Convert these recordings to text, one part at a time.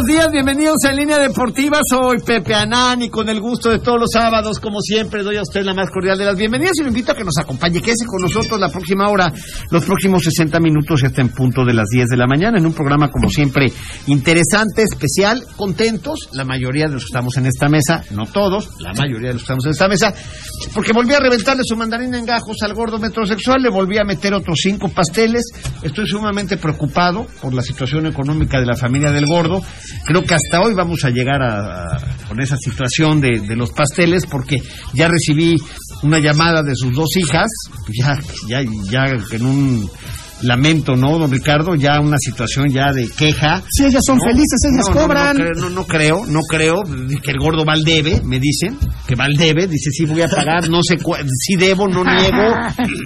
Buenos días, bienvenidos a Línea Deportiva. Soy Pepe Anán con el gusto de todos los sábados, como siempre, doy a usted la más cordial de las bienvenidas y lo invito a que nos acompañe, quédese con nosotros la próxima hora, los próximos 60 minutos hasta en punto de las 10 de la mañana, en un programa como siempre interesante, especial, contentos, la mayoría de los que estamos en esta mesa, no todos, la mayoría de los que estamos en esta mesa, porque volví a reventarle su mandarina en gajos al gordo metrosexual, le volví a meter otros cinco pasteles, estoy sumamente preocupado por la situación económica de la familia del gordo. Creo que hasta hoy vamos a llegar a, con esa situación de, de, los pasteles porque ya recibí una llamada de sus dos hijas, ya, ya, ya en un lamento, ¿no, don Ricardo? Ya una situación ya de queja. Sí, ellas son ¿no? felices, ellas no, no, cobran. No, no, creo, no creo que el gordo va al debe, me dicen, que va al debe, dice, sí voy a pagar, no sé, si debo, no niego,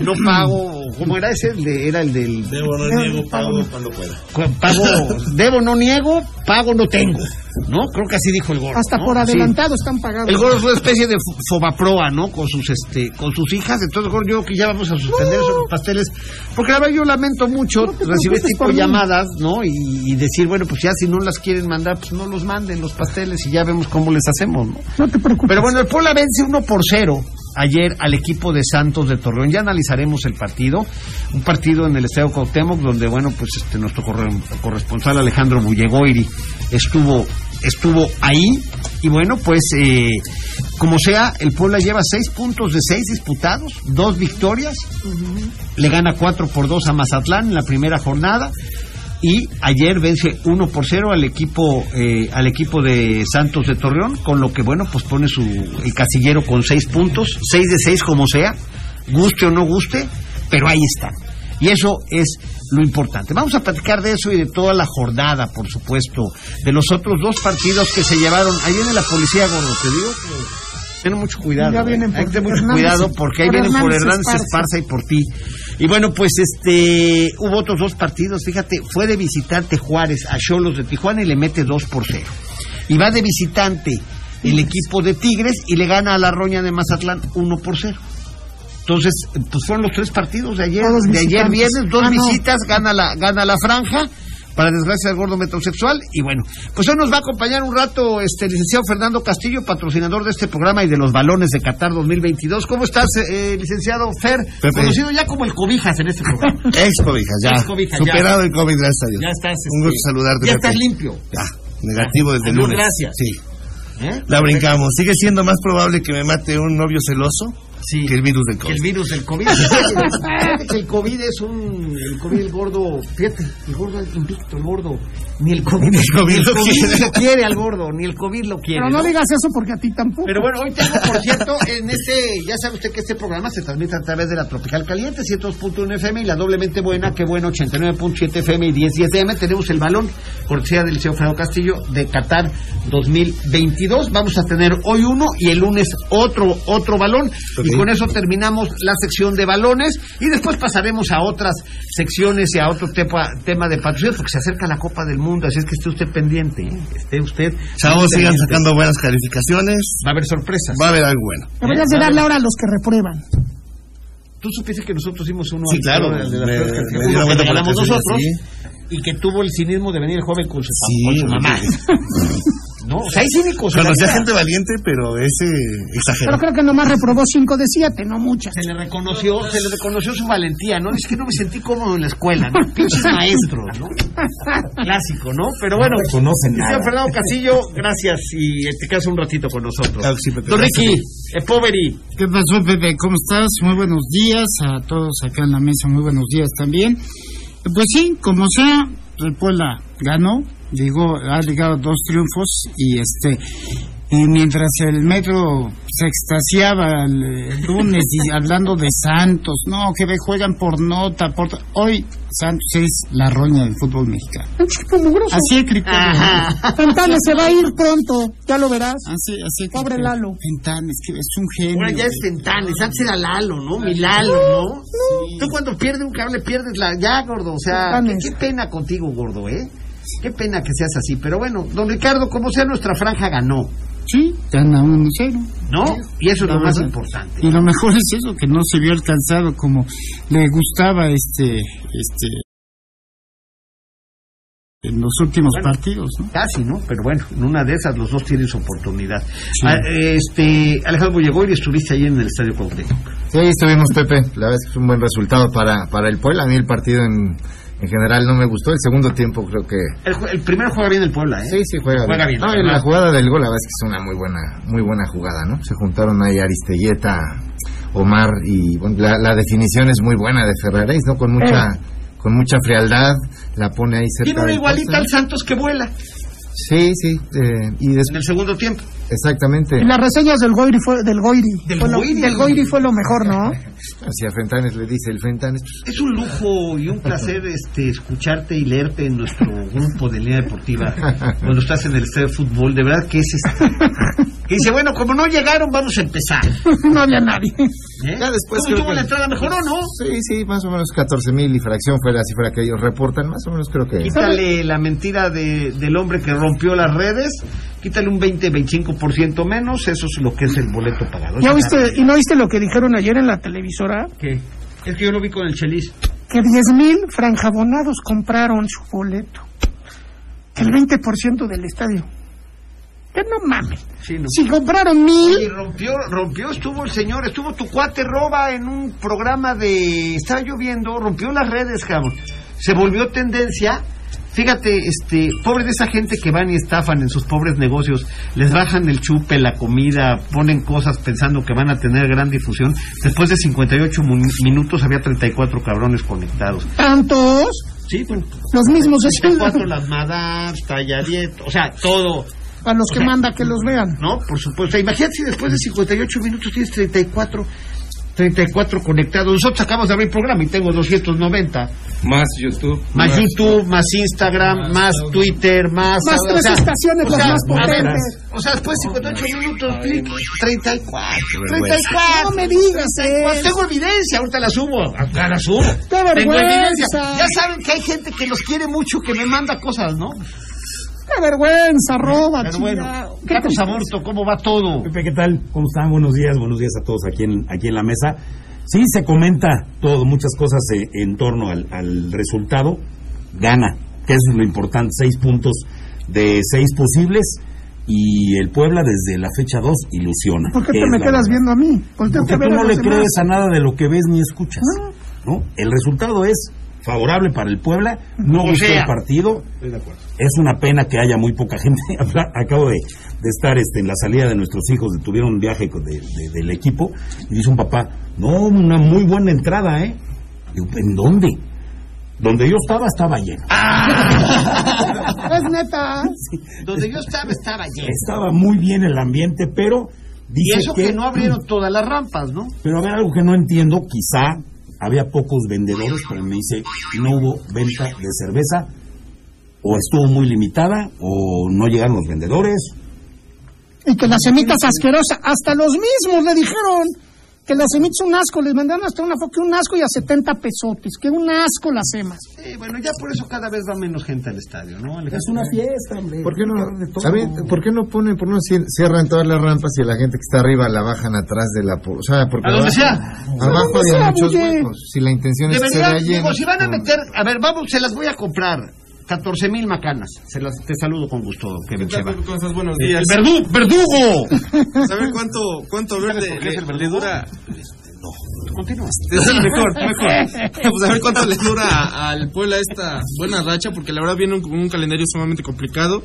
no pago, ¿cómo era ese? El de, era el del... Debo, no niego, pago cuando pueda. Pago, debo, no niego, pago, no tengo. ¿No? Creo que así dijo el gordo. Hasta ¿no? por Sí. adelantado están pagados. El gordo es una especie de fo- fobaproa, ¿no? Con sus este, con sus hijas. Entonces, gordo, yo creo que ya vamos a suspender esos pasteles. Porque la verdad yo lamento mucho No recibir este tipo de llamadas, ¿no? Y, y decir, bueno, pues ya si no las quieren mandar, pues no los manden los pasteles y ya vemos cómo les hacemos, ¿no? No te preocupes. Pero bueno, el Puebla vence 1 por 0 ayer al equipo de Santos de Torreón. Ya analizaremos el partido. Un partido en el Estadio Cuauhtémoc donde, bueno, pues este nuestro corre- corresponsal Alejandro Bullegoiri estuvo estuvo ahí y bueno, pues eh, como sea, el Puebla lleva seis puntos de seis disputados, dos victorias, le gana 4 por 2 a Mazatlán en la primera jornada y ayer vence 1 por 0 al equipo eh, al equipo de Santos de Torreón con lo que bueno pues pone su el casillero con 6 puntos 6 de 6 como sea guste o no guste pero ahí están y eso es lo importante. Vamos a platicar de eso y de toda la jornada, por supuesto, de los otros dos partidos que se llevaron. Ahí viene la policía, gordo, te digo. Ten mucho cuidado. Ya eh. Hay que tener mucho Hernández- cuidado porque ahí por vienen por Hernández Hernández Esparza Esparza. y por ti. Y bueno, pues este hubo otros dos partidos, fíjate, fue de visitante Juárez a Cholos de Tijuana y le mete 2 por 0. Y va de visitante el equipo de Tigres y le gana a la Roña de Mazatlán 1 por 0. Entonces, pues fueron los tres partidos de ayer, Todos de ayer viernes, dos Ah, no. visitas, gana la gana la franja. Para desgracia del gordo metrosexual. Y bueno, pues hoy nos va a acompañar un rato este licenciado Fernando Castillo, patrocinador de este programa y de los balones de Qatar 2022. ¿Cómo estás, eh, licenciado Fer? Pepe. Conocido ya como el Cobijas en este programa. Ex cobijas, ya. Ex cobijas, ya. Superado el COVID, gracias a Dios. Ya estás. Un gusto este, saludarte. Ya Pepe. estás limpio. Ya, negativo desde el lunes. gracias. Sí, ¿eh? la brincamos. Sigue siendo más probable que me mate un novio celoso Sí. que el virus del Que COVID. el virus del COVID. Fíjate que el COVID es un. El COVID, el gordo. Fíjate, el gordo es invicto, el gordo. Ni el COVID, Ni el COVID el lo COVID quiere. lo quiere al gordo, ni el COVID lo quiere. Pero no ¿no? digas eso porque a ti tampoco. Pero bueno, hoy tengo, por cierto, en este, ya sabe usted que este programa se transmite a través de la Tropical Caliente, 102.1 FM y la doblemente buena, que bueno, 89.7 FM y 1010 FM. Tenemos el balón, cortesía del Liceo Fredo Castillo, de Qatar 2022. Vamos a tener hoy uno y el lunes otro, otro balón. Y con eso terminamos la sección de balones y después pasaremos a otras secciones y a otro tema, tema de patrocinios, porque se acerca la Copa del Mundo, así es que esté usted pendiente, ¿eh? esté usted. Chavos, sigan sacando buenas calificaciones. Va a haber sorpresas. Va a haber algo bueno. Deberías de darle ahora a los que reprueban. Tú supiste que nosotros himos uno Sí, claro, de las me- que- me que nosotros sí. y que tuvo el cinismo de venir el joven con su, Sí, con su mamá. ¿No? O sea, hay cínicos. gente valiente, pero ese Pero exageró. creo que nomás reprobó 5 de 7, no muchas. Se le reconoció, se le reconoció su valentía, ¿no? Es que no me sentí cómodo en la escuela, ¿no? Pinches maestros, ¿no? Clásico, ¿no? Pero bueno, No conocen señor nada. Fernando Castillo, gracias y te quedas un ratito con nosotros. Claro sí, Don. Ricky, eh, Poveri, ¿Qué pasó, Pepe? ¿Cómo estás? Muy buenos días a todos acá en la mesa. Muy buenos días también. Pues sí, como sea, el Puebla ganó. Digo, ha llegado dos triunfos y este y mientras el metro se extasiaba el, el lunes y hablando de Santos, no, que ve, juegan por nota, por hoy Santos es la roña del fútbol mexicano. Así el criterio. Fentanes se va a ir pronto, ya lo verás. Así, así el Pobre. Lalo. Fentanes, que es un genio. ahora ya es Fentanes, antes era Lalo, ¿no? Mi Lalo, ¿no? Tú cuando pierdes un cable pierdes la... Ya, gordo, o sea, qué, qué pena contigo, gordo, ¿eh? Qué pena que seas así, pero bueno, don Ricardo, como sea, nuestra franja ganó, Sí, gana 1-0. ¿no? Y eso es lo más importante. Y lo mejor es eso, que no se vio alcanzado como le gustaba este, este, en los últimos Bueno. partidos, ¿no? Casi, ¿no? Pero bueno, en una de esas los dos tienen su oportunidad. Ah, este, Alejandro Bullegoy, estuviste ahí en el Estadio Cuauhtémoc. Sí, ahí estuvimos, Pepe. La verdad es que es un buen resultado para, para el Puebla. A mí el partido en, en general no me gustó. El segundo tiempo creo que... El, el primero juega bien el Puebla, ¿eh? Sí, sí, juega, Juega bien, No, la jugada del gol, la verdad es que es una muy buena, muy buena jugada, ¿no? Se juntaron ahí Aristelleta, Omar y bueno, la, la definición es muy buena de Ferraréis, ¿no? Con mucha, con mucha frialdad, la pone ahí cerca Tiene una igualita al Santos que vuela Sí, sí, eh, y en después, el segundo tiempo. exactamente. Y las reseñas del Goiri fue, del Goiri. Del fue lo, Goiri. del Goiri fue lo mejor, ¿no? Hacia Fentanes le dice el Fentanes, pues, Es un lujo y un placer este escucharte y leerte en nuestro grupo de línea deportiva cuando estás en el estadio de fútbol. De verdad que es este. Que dice, bueno, como no llegaron, vamos a empezar. no había nadie. ¿Eh? Ya después ¿Cómo creo estuvo que- la entrada? ¿Mejoró, no? Sí, sí, más o menos 14 mil y fracción fuera la cifra que ellos reportan, más o menos creo que... Quítale la mentira de, del hombre que rompió las redes, quítale un 20-25% menos, eso es lo que es el boleto pagado. ¿Ya viste, ¿Y no viste lo que dijeron ayer en la televisora? ¿Qué? Es que yo lo vi con el Chelis. Que 10.000 franjabonados compraron su boleto. El 20% del estadio. Que no mames. Sí, no. Si compraron Y mil, rompió, rompió, estuvo el señor, estuvo tu cuate roba en un programa de... Estaba lloviendo, rompió las redes, cabrón. Se volvió tendencia. Fíjate, este, pobre de esa gente que van y estafan en sus pobres negocios, les bajan el chupe, la comida, ponen cosas pensando que van a tener gran difusión. Después de 58 mu- minutos había 34 cabrones conectados. tantos, Sí, bueno, los mismos de 34 siempre. las madames, tallarietas, o sea, todo. A los que O sea, manda que los vean. ¿no? Por supuesto. Imagínate si después de 58 minutos tienes 34, 34 conectados. Nosotros acabamos de abrir programa y tengo 290. Más YouTube. Más YouTube, más Instagram, más Twitter, más... Más o tres sea, estaciones, o las más potentes. O sea, después de 58 minutos, clic, 34. vergüenza. 34. No me digas, Pues eh. tengo evidencia, ahorita la subo, ahorita la subo. ¡Qué Tengo evidencia. Ya saben que hay gente que los quiere mucho, que me manda cosas, ¿no? ¡Qué vergüenza, roba, Pero bueno, chingado! ¿Qué Carlos Aborto, ¿cómo va todo? Pepe, ¿qué tal? ¿Cómo están? Buenos días, buenos días a todos aquí en, aquí en la mesa. Sí, se comenta todo, muchas cosas eh, en torno al, al resultado. Gana, que eso es lo importante, seis puntos de seis posibles. Y el Puebla desde la fecha 2 ilusiona. ¿Por qué te me quedas verdad. viendo a mí? Porque tú no le demás. crees a nada de lo que ves ni escuchas. ¿no? El resultado es favorable para el Puebla. No O gustó sea. el partido. Es una pena que haya muy poca gente. Acabo de, de estar este, en la salida de nuestros hijos, de- tuvieron un viaje con- de- de- del equipo, y dice un papá, no, una muy buena entrada, ¿eh? Digo, ¿en dónde? Donde yo estaba, estaba lleno. Es neta. Donde yo estaba, estaba lleno. Estaba muy bien el ambiente, pero Y dice eso que no abrieron todas las rampas, ¿no? Pero a ver, algo que no entiendo, quizá había pocos vendedores, pero me dice, no hubo venta de cerveza, o estuvo muy limitada, o no llegaron los vendedores. Y que las semitas asquerosas, hasta los mismos le dijeron que las semitas un asco, les mandaron hasta una foto un asco y a 70 pesotes, que un asco las semas. Sí, bueno, ya por eso cada vez va menos gente al estadio, ¿no? Alejandro? Es una fiesta, hombre. ¿Por qué no, De todo. ¿sabe? ¿Por qué no ponen, por no cier- cierran todas las rampas y a la gente que está arriba la bajan atrás de la... O sea, porque A donde abajo, sea. abajo sea, muchos huecos. Si la intención es que se Debería, vea lleno... digo, si van a meter, a ver, vamos, se las voy a comprar. 14 mil macanas. Se las, te saludo con gusto, Kevin ¿Qué tal, Cheva. Buenos El días. verdu- verdugo. A ver cuánto, cuánto ¿Sabes verde por qué es el le, le verdugo? dura. Continúa. Sí, mejor, mejor. Pues a ver cuánto le dura al Puebla esta buena racha, porque la verdad viene un, un calendario sumamente complicado.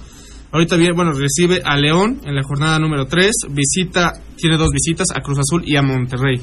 Ahorita viene, bueno, recibe a León en la jornada número 3, visita, tiene dos visitas, a Cruz Azul y a Monterrey.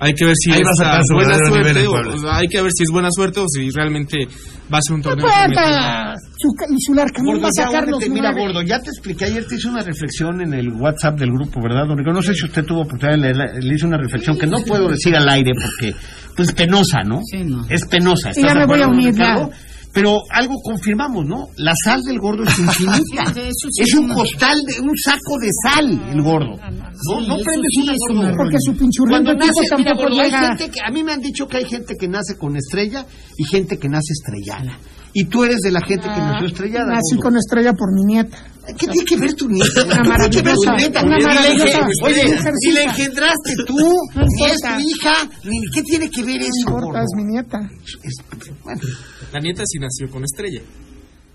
Hay que ver si Ahí es a buena suerte, o, hay que ver si es buena suerte o si realmente va a ser un torneo. Cuenta, su insular, que no Gordo, va a sacar los. Mira, gordo, ya te expliqué. Ayer te hice una reflexión en el WhatsApp del grupo, ¿verdad, don Ricardo? No sé si usted tuvo oportunidad de leerla. Le hice una reflexión que no puedo decir al aire porque pues, es penosa, ¿no? Sí, no. Es penosa. Sí, ya ¿Estás de me voy a unir, ya. Pero algo confirmamos, ¿no? La sal del gordo es infinita. Sí es un costal, de un saco de sal, el gordo. No, no eso prendes sí una es gordo. Porque su pinchurriento nace, mira, tampoco gordo, hay llega. gente que, a mí me han dicho que hay gente que nace con estrella y gente que nace estrellada. Y tú eres de la gente que nació estrellada. Nací con estrella por mi nieta. ¿Qué tiene que ver tu nieta? Una ¿Qué tiene que ver tu maravillosa, nieta? maravillosa Oye, si la engendraste tú, No ni es importa. tu hija, ni qué tiene que ver No eso, importa, gordo? es mi nieta. Es- bueno, La nieta sí nació con estrella.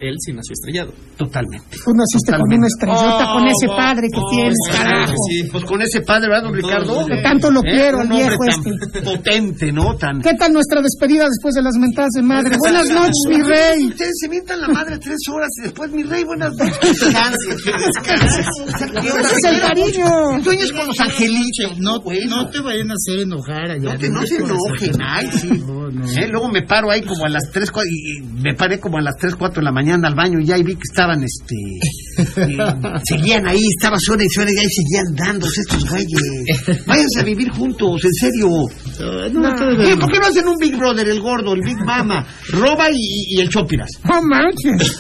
Él sí nació estrellado. totalmente. Tú naciste con Totalmente. una estrellota, Oh, con ese oh, padre que oh, tienes, carajo. sí. Pues con ese padre, ¿verdad, don Con Ricardo? Que tanto lo quiero, Un el viejo este. potente, ¿no? Tan... ¿Qué tal nuestra despedida después de las mentadas de madre? Buenas noches, mi rey. Ustedes se mientan la madre tres horas y después, mi rey, buenas noches. Descanse, descanse. ¿Qué onda, Ese es el cariño. Sueñas con los angelitos. No, no te vayan a hacer enojar allá. No, te, no se enojen, ay, sí. No, no. Eh, luego me paro ahí como a las 3, 4, y, me paré como a las 3, 4 de la mañana al baño y ya vi que estaban, este, eh, seguían ahí, estaba suena y suena y ahí seguían dándose estos güeyes. Váyanse a vivir juntos, en serio. No, ¿por qué no hacen un Big Brother, el gordo, el Big Mama, Roba y, y el Chopiras? No manches.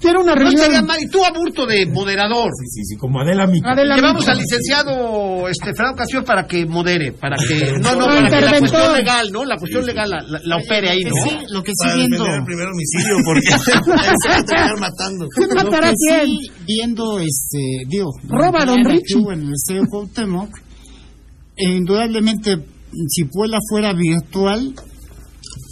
Quiero una No reunión. estaría mal, y tú aburto de moderador. Sí, sí, sí, como Adela Mica. Adela Llevamos Micha. al licenciado este, Fernando Castillo para que modere, para que... No, no, para que la cuestión legal, ¿no? La cuestión legal la, la- la opere ahí, Lo ¿no? que sí- lo que sí Para viendo. el primer homicidio, porque se va a terminar matando. ¿Quién matará a quién? sí, viendo, este, digo, Roba, don Richie. en el Estadio Cuauhtémoc, eh, indudablemente, si Puebla fuera virtual,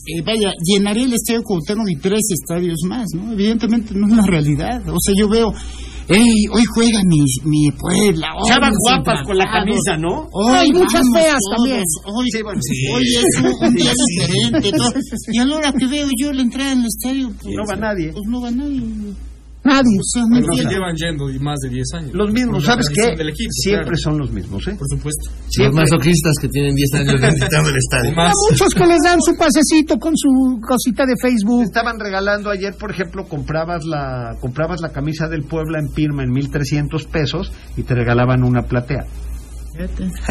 eh, vaya, llenaría el Estadio Cuauhtémoc y tres estadios más, ¿no? Evidentemente no es la realidad. O sea, yo veo, hey, hoy juega mi, mi Puebla. mis guapas con la camisa, ¿no? Hoy Hay muchas vamos feas todos, también. Hoy, Sí, bueno, hoy es un, un día diferente. todo. Y a la hora que veo yo la entrada en el estadio, pues, No va nadie. pues no va nadie. Nadie. Sea, no entiendo. llevan yendo y más de 10 años. Los mismos, ¿sabes qué? equipo, Siempre claro, son los mismos, ¿eh? Por supuesto. Los Siempre. masoquistas que tienen 10 años visitando el estadio. Más. A muchos que les dan su pasecito con su cosita de Facebook. Estaban regalando ayer, por ejemplo, comprabas la comprabas la camisa del Puebla en Pirma en 1300 pesos y te regalaban una platea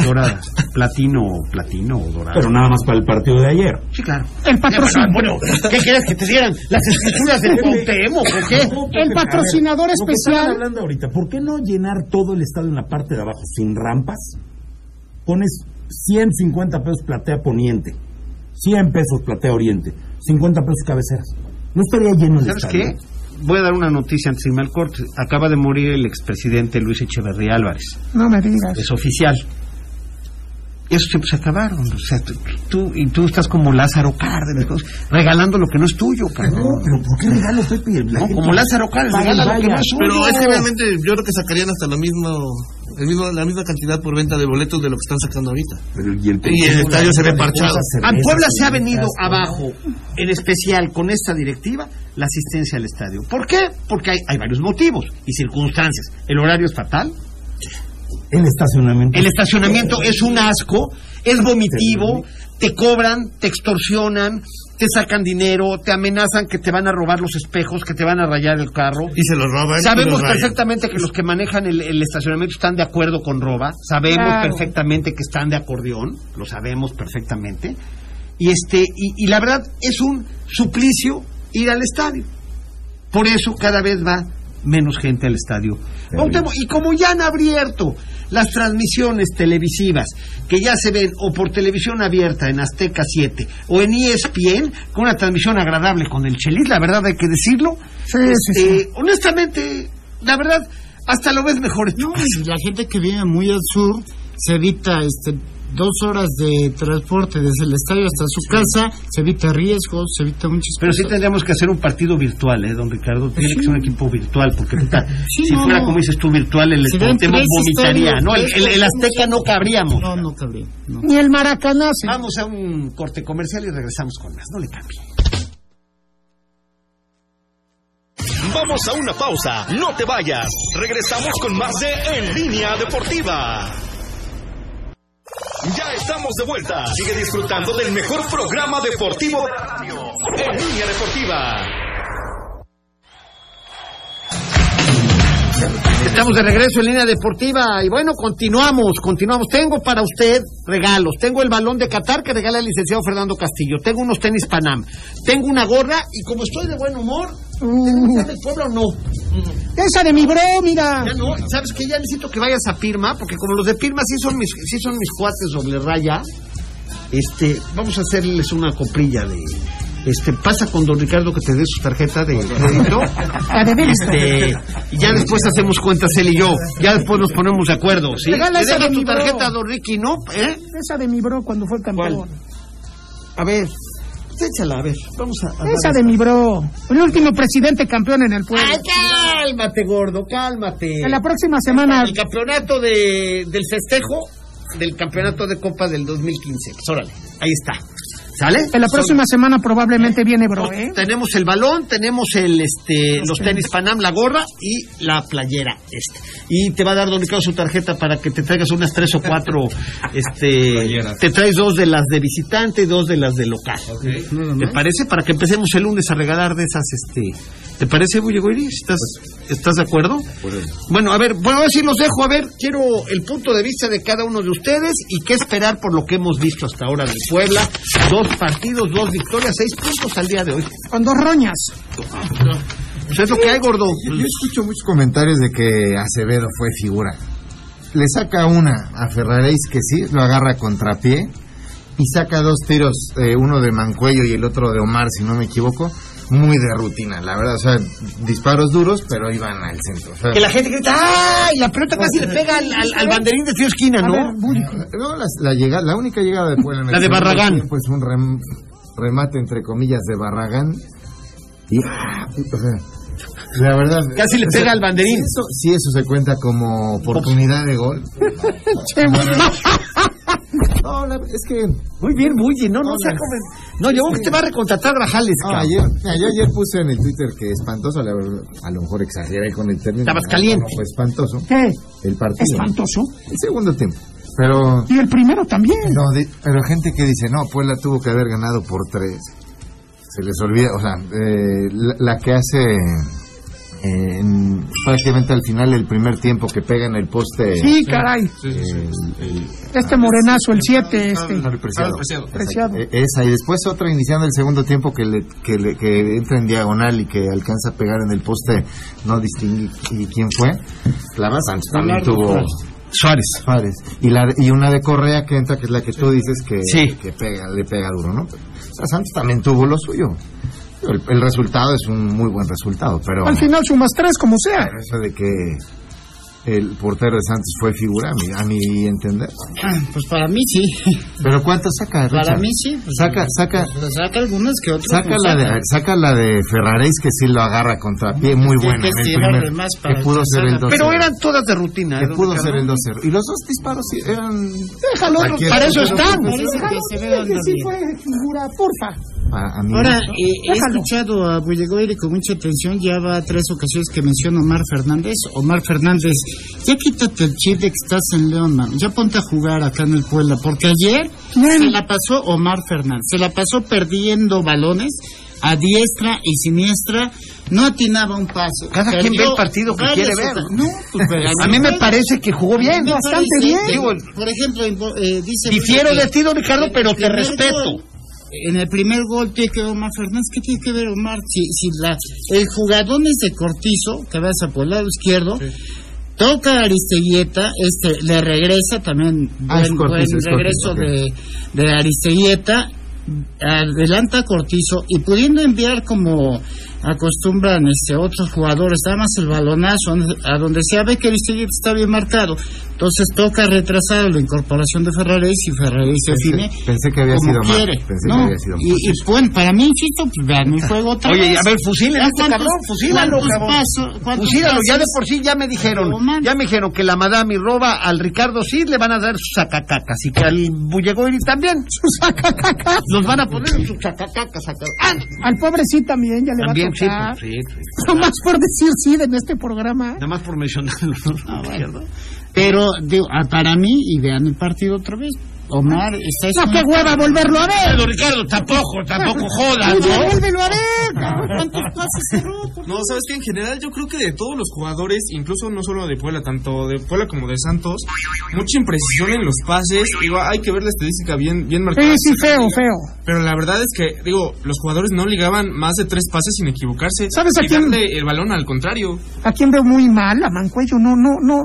dorada, platino, platino o dorada. Pero nada más para el partido de ayer. Sí, claro. El patrocinador. Bueno, ¿qué quieres que te dieran? ¿Las escrituras del Cuauhtémoc o qué? El patrocinador Lo que estaban especial. hablando ahorita, ¿por qué no llenar todo el estadio en la parte de abajo sin rampas? Pones 150 pesos platea poniente, 100 pesos platea oriente, 50 pesos cabeceras. No estaría lleno el ¿Sabes estadio. qué? Voy a dar una noticia antes de irme al corte. Acaba de morir el expresidente Luis Echeverría Álvarez. No me digas. Es oficial. Esos tiempos se acabaron. O sea, tú, y tú estás como Lázaro Cárdenas, regalando lo que no es tuyo, cabrón. No, pero ¿por qué regalo, Pepe? La No, como Lázaro Cárdenas, regala lo que no es suyo. Pero es que realmente yo creo que sacarían hasta lo mismo, el mismo, la misma cantidad por venta de boletos de lo que están sacando ahorita. Pero y el, Y el estadio se ve parchado. A Puebla se ha venido abajo, en especial con esta directiva, la asistencia al estadio. ¿Por qué? Porque hay, hay varios motivos y circunstancias. El horario es fatal, El estacionamiento. el estacionamiento es un asco, es vomitivo, te cobran, te extorsionan, te sacan dinero, te amenazan que te van a robar los espejos, que te van a rayar el carro. Y se los roban. Sabemos los perfectamente que los que manejan el, el estacionamiento están de acuerdo con roba, sabemos Claro. perfectamente que están de acordeón, lo sabemos perfectamente, y este y, y la verdad es un suplicio ir al estadio. Por eso cada vez va menos gente al estadio. Y como ya han abierto las transmisiones televisivas que ya se ven o por televisión abierta en Azteca 7 o en ESPN, con una transmisión agradable con el Chelis, la verdad hay que decirlo, Sí, sí, este, sí. honestamente, la verdad, hasta lo ves mejor No, y la gente que vive muy al sur se evita este dos horas de transporte desde el estadio hasta su casa, se evita riesgos, se evita muchas Pero sí tendríamos que hacer un partido virtual, ¿eh, don Ricardo? Tiene Sí. que ser un equipo virtual, porque puta, Sí, si no, fuera no. como dices tú virtual, el Si vomitaría, ¿no? El, tres el- el Azteca no cabríamos. No, no cabría. no. Ni el Maracaná. Vamos a un corte comercial y regresamos con más. No le cambie. Vamos a una pausa, no te vayas. Regresamos con más de En Línea Deportiva. Ya estamos de vuelta. Sigue disfrutando del mejor programa deportivo de la radio. En Línea Deportiva. Estamos de regreso en línea deportiva y bueno, continuamos, continuamos. Tengo para usted regalos. Tengo el balón de Qatar que regala el licenciado Fernando Castillo. Tengo unos tenis Panam. Tengo una gorra y como estoy de buen humor, Mm, ¿del pueblo o no? esa de mi bro, mira. Ya no, ¿sabes qué? Ya necesito que vayas a Pirma, porque como los de Pirma sí son mis, sí son mis cuates doble raya, este, vamos a hacerles una coprilla de, este, pasa con don Ricardo que te dé su tarjeta de crédito, este, y ya después hacemos cuentas él y yo, ya después nos ponemos de acuerdo, ¿sí? Regala Le esa dejo de tu mi bro. tarjeta a don Ricky, ¿no? ¿Eh? Esa de mi bro cuando fue campeón. A ver, échala, a ver, vamos a... a Esa de mi bro. El último presidente campeón en el pueblo. Ay, cálmate, gordo, cálmate. En la próxima semana. El campeonato de, del festejo del campeonato de Copa del 2015. Pues órale, ahí está. ¿Sale? En la próxima semana probablemente viene bro, ¿eh? Tenemos el balón, tenemos el este los tenis Panam, la gorra y la playera este. Y te va a dar don Ricardo su tarjeta para que te traigas unas tres o cuatro este te traes dos de las de visitante y dos de las de local. ¿Te parece? Para que empecemos el lunes a regalar de esas este ¿Te parece, Bullegoiri? ¿Estás, ¿Estás de acuerdo? Bueno, a ver, bueno, ahora sí los dejo. A ver, quiero el punto de vista de cada uno de ustedes y qué esperar por lo que hemos visto hasta ahora del Puebla. Dos partidos, dos victorias, seis puntos al día de hoy. Con dos roñas. Pues es lo que hay, gordo. Yo escucho muchos comentarios de que Acevedo fue figura. Le saca una a Ferraréis que sí, lo agarra a contrapié y saca dos tiros, eh, uno de Mancuello y el otro de Omar, si no me equivoco, muy de rutina, la verdad. O sea, disparos duros, pero iban al centro. O sea, Que la gente grita, ¡ay! La pelota casi le pega al, al- al banderín de tiro esquina, ¿no? ver. No, la, la llegada, la única llegada de Puebla en el La de Barragán. tiempo es un rem- remate entre comillas de Barragán y ah, o sea, la verdad Casi le o sea, pega al banderín. si eso, si eso se cuenta como oportunidad de gol no la- es que Muy bien, Bully, no, no sea como- No, yo creo que te va a recontratar Grajales, no, cabrón. ayer, mira, yo ayer puse en el Twitter que espantoso la verdad, a lo mejor exageré con el término Estabas caliente. no, espantoso ¿Qué? el partido Espantoso. el segundo tiempo pero Y el primero también. No, di- pero gente que dice, no, Puebla tuvo que haber ganado por tres. Se les olvida, o sea, eh, la, la que hace eh, en- prácticamente al final el primer tiempo que pega en el poste. Sí, caray. el- el- Este morenazo, el 7, este. Preciado. Preciado. Preciado. Eh, Esa, y después otra iniciando el segundo tiempo que, le, que, le- que entra en diagonal y que alcanza a pegar en el poste, no distinguí qui- quién fue. La más Santos también tuvo. Suárez. Suárez. Y, la, y una de Correa que entra, que es la que tú dices que, Sí. que pega, le pega duro, ¿no? O sea, Santos también tuvo lo suyo. El, el resultado es un muy buen resultado, pero Al final sumas tres, como sea. eso de que el portero de Santos fue figura, a mi, a mi entender. Ah, pues para mí sí. Pero ¿cuánto saca? Para Richard? mí sí. pues, Saca, saca, pues, saca algunas que otras. saca no la de, saca. saca la de Ferraréis que sí lo agarra contra pie, muy buena. que en el primer, más para que pudo ser el salga. 2 Pero eran todas de rutina. que ¿eh, don pudo ser el 2-0. Y los dos disparos sí eran. Déjalo, para eso están. Parece que se sí fue figura, porfa. A, a mí Ahora, eh, he escuchado a Bullegoiri con mucha atención, ya va tres ocasiones que menciona Omar Fernández. Omar Fernández, ya quítate el chip de que estás en León, man. ya ponte a jugar acá en el Puebla, porque ayer se la pasó Omar Fernández, se la pasó perdiendo balones a diestra y siniestra, no atinaba un paso. Cada quien ve el partido que quiere ver. No, pues, A mí me parece que jugó bien. bastante parece, bien. digo, por ejemplo, eh, dice... Difiero que- de ti, don Ricardo, pero te respeto. gol, en el primer gol tiene que ver Omar Fernández. ¿Qué tiene que ver Omar? Si, si la, el jugador es de Cortizo, que vas a por el lado izquierdo, toca a Aristeguieta, este, le regresa también, Ah, buen, Cortizo, buen es regreso Cortizo, de, de Aristeguieta, adelanta a Cortizo y pudiendo enviar como acostumbran este otros jugadores, nada más el balonazo, a donde se ve que el Aristeguieta está bien marcado. Entonces toca retrasar la incorporación de Ferraréis y Ferraréis se define pensé que había como sido quiere. pensé que había sido y, y bueno, para mí, insisto, pues vean mi juego otra Oye, vez. a ver, fusilen este cuántos- cabrón, fusílalo, cabrón. pasos- Fusílalo, ya de por sí ya me dijeron, ya me dijeron que la madame roba al Ricardo Cid le van a dar sus sacacacas y que al Bullegoiri también. Sus sacacacas. Los van a poner sus sacacacas. saca- Ah, Al pobre sí también ya le también, va a sí, sí. Nomás por decir sí en este programa. Nada más por mencionarlo. Ah, bueno. Pero digo, ah, para mí, y vean el partido otra vez, Omar está No, qué hueva volverlo a ver. Pero Ricardo, tampoco, tampoco jodas, ¿no? vuélvelo a ver. cabrón. ¿Cuántos pases cerró? No, sabes que en general yo creo que de todos los jugadores, incluso no solo de Puebla, tanto de Puebla como de Santos, mucha imprecisión en los pases. Digo, hay que ver la estadística bien, bien marcada. Sí, sí, feo, feo. Pero la verdad es que, digo, los jugadores no ligaban más de tres pases sin equivocarse. ¿Sabes a quién? el balón al contrario. ¿A quién veo muy mal? A Mancuello. No, no, no.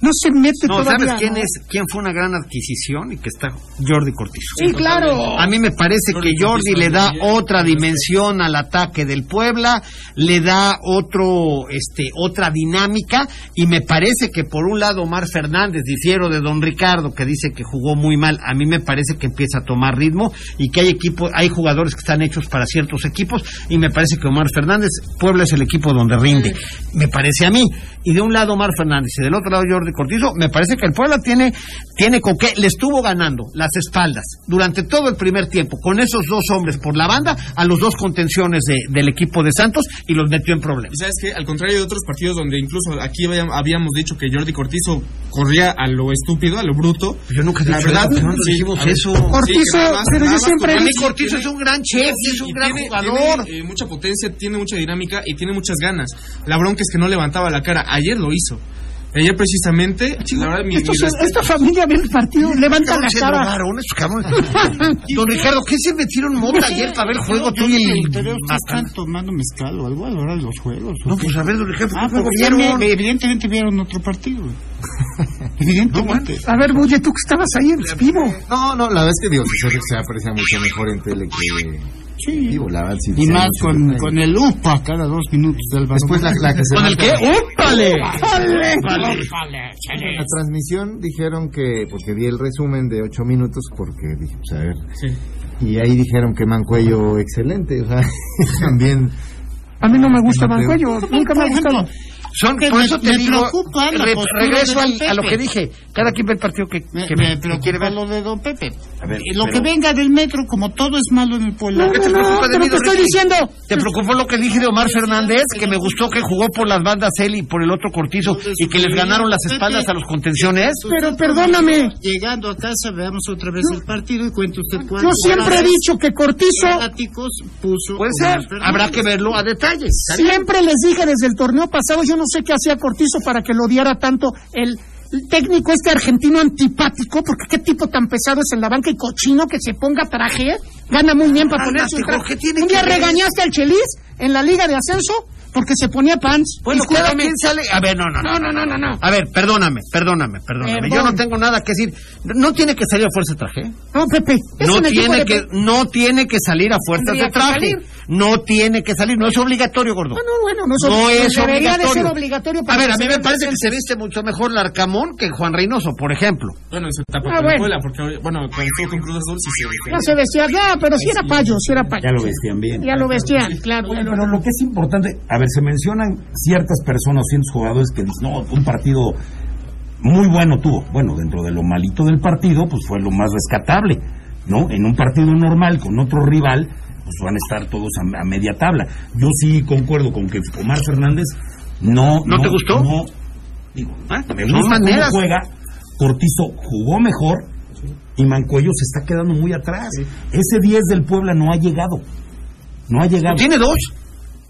No se mete No, todavía. ¿sabes quién ¿no? es? ¿Quién fue una gran adquisición y que está Jordi Cortizo? Sí, claro. A mí me parece Jordi que Jordi Cortizo le da otra dimensión al ataque del Puebla, le da otro, este, otra dinámica y me parece que por un lado Omar Fernández, difiero de Don Ricardo que dice que jugó muy mal, a mí me parece que empieza a tomar ritmo y que hay equipos, hay jugadores que están hechos para ciertos equipos y me parece que Omar Fernández, Puebla es el equipo donde rinde, me parece a mí. Y de un lado Omar Fernández y del otro lado Jordi Cortizo, me parece que el Puebla tiene, tiene con qué, le estuvo ganando las espaldas durante todo el primer tiempo con esos dos hombres por la banda a los dos contenciones de- del equipo de Santos y los metió en problemas. Sabes que, al contrario de otros partidos donde incluso aquí habíamos- habíamos dicho que Jordi Cortizo corría a lo estúpido, a lo bruto. Yo nunca he La dicho verdad, eso, no sí, dijimos a ver, eso. sí, Cortizo, pero yo siempre mí Cortizo es un gran chef, Sí, es un gran tiene- jugador. Tiene eh, mucha potencia, tiene mucha dinámica y tiene muchas ganas. La bronca es que no levantaba la cara. Ayer lo hizo. Ayer precisamente, la verdad, mi, Estos- mi respeto- esta familia ve el partido, levanta la se cara. drogaron cabrones. Don Ricardo, ¿qué se metieron mota ayer para ver el juego tú y están tomando mezcal o algo a la hora de los juegos. ¿o No, pues a ver, don Ricardo, Ah, también, evidentemente vieron otro partido. evidentemente. A ver, Bulle, tú que estabas ahí en vivo. No, no, la verdad es que digo, se, se aprecia mucho mejor en tele que Sí. vivo, la verdad. sí, Y más con, con el UPA cada dos minutos del balón. Después la, la que se ¿Con el qué? ¡Úpale! En la transmisión dijeron que, porque vi el resumen de ocho minutos, porque dije, pues a ver. Y ahí dijeron que Mancuello excelente, o sea, también. A mí no me gusta Mancuello, nunca me ha gustado. Son, Que por me- eso te me digo, preocupa la re- regreso al- a lo que dije. Cada quien ve el partido que, Me, que, me que quiere ver. lo de Don Pepe. A ver, Y lo pero- que venga del metro, como todo es malo en el pueblo. No, ¿Qué te no, no, preocupa de pero mí, te estoy diciendo. ¿Te preocupó lo que dije de Omar Fernández? Que me gustó que jugó por las bandas él y por el otro Cortizo y que les ganaron las espaldas a los contenciones. Pero perdóname. Llegando a casa, veamos otra vez el partido y cuente usted cuánto. Yo siempre he dicho que Cortizo, puso. Puede ser, habrá que verlo a detalles. siempre les dije desde el torneo pasado, yo no sé qué hacía Cortizo para que lo odiara tanto el el técnico este argentino antipático, porque qué tipo tan pesado es en la banca y cochino que se ponga traje, gana muy bien para ponerse un traje. Un día regañaste al Chelis en la liga de ascenso porque se ponía pants. Bueno, cada quien sale. A ver, no, no, no. No, no, no, no, no. A ver, perdóname, perdóname, perdóname. Perdón. Yo no tengo nada que decir. No tiene que salir a fuerza de traje. No, Pepe. es No tiene de- que, no tiene que salir a Tendría de que traje. salir. No tiene que salir, no es obligatorio, gordo. Bueno, bueno, no, No es, es debería de obligatorio. ser obligatorio A para ver, a mí me parece que se viste mucho mejor Larcamón que Juan Reynoso, por ejemplo. Bueno, en su etapa Ah, bueno. Puebla, porque, bueno, cuando estuvo con Cruz Azul sí se Ya se vestía, ya, pero si era payo, si era payo. Ya lo vestían bien. Ya lo vestían, claro. Oye, pero lo que es importante, a ver, se mencionan ciertas personas, ciertos jugadores que dicen, no, un partido muy bueno tuvo. Bueno, dentro de lo malito del partido, pues fue lo más rescatable, ¿no? En un partido normal con otro rival, pues van a estar todos a, a media tabla. Yo sí concuerdo con que Omar Fernández no... ¿No te gustó? No, digo, Ah, me son gusta cómo maneras. juega, Cortizo jugó mejor y Mancuello se está quedando muy atrás. Ese 10 del Puebla no ha llegado. No ha llegado. Tiene dos.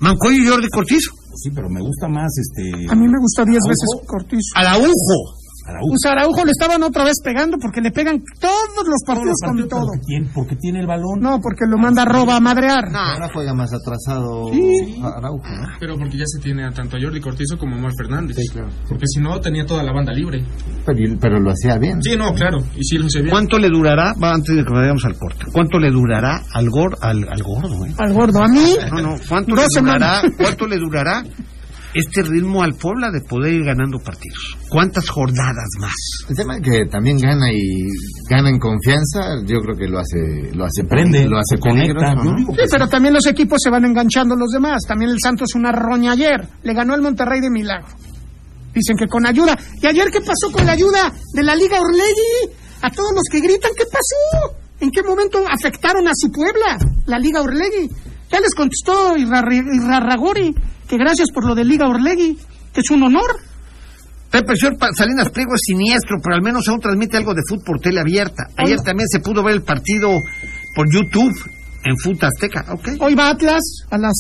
Mancuello y Jordi Cortizo. Sí, pero me gusta más este. A mí me gusta 10 veces. Cortizo. Araujo. Araujo. Pues Araujo le estaban otra vez pegando porque le pegan todos los partidos con todo. Porque tiene, porque tiene el balón. No, porque lo manda roba a madrear. Ahora juega más atrasado Araujo, ¿no? Pero porque ya se tiene a tanto a Jordi Cortizo como a Omar Fernández. Porque si no, tenía toda la banda libre. Pero, pero lo hacía bien. Sí, no, claro. Y sí lo sé bien. ¿Cuánto le durará, va, antes de que vayamos al corte, cuánto le durará al, gor, al, al gordo? Eh? Al gordo. A mí, No, no, ¿cuánto le durará, cuánto le durará este ritmo al Puebla de poder ir ganando partidos? ¿Cuántas jornadas más? El tema es que también gana y gana en confianza, yo creo que lo hace lo hace Prende, lo hace conecta. Sí, pero también los equipos se van enganchando los demás. También el Santos una roña ayer. Le ganó al Monterrey de milagro. Dicen que con ayuda. ¿Y ayer qué pasó con la ayuda de la Liga Orlegui? A todos los que gritan, ¿qué pasó? ¿En qué momento afectaron a su Puebla, la Liga Orlegui? Ya les contestó Irarragori que gracias por lo de Liga Orlegui, que es un honor. Pepe, señor Salinas Pliego es siniestro, pero al menos aún transmite algo de fútbol por tele abierta. Ayer Hola. también se pudo ver el partido por YouTube en Fut Azteca. Ok. Hoy va Atlas a las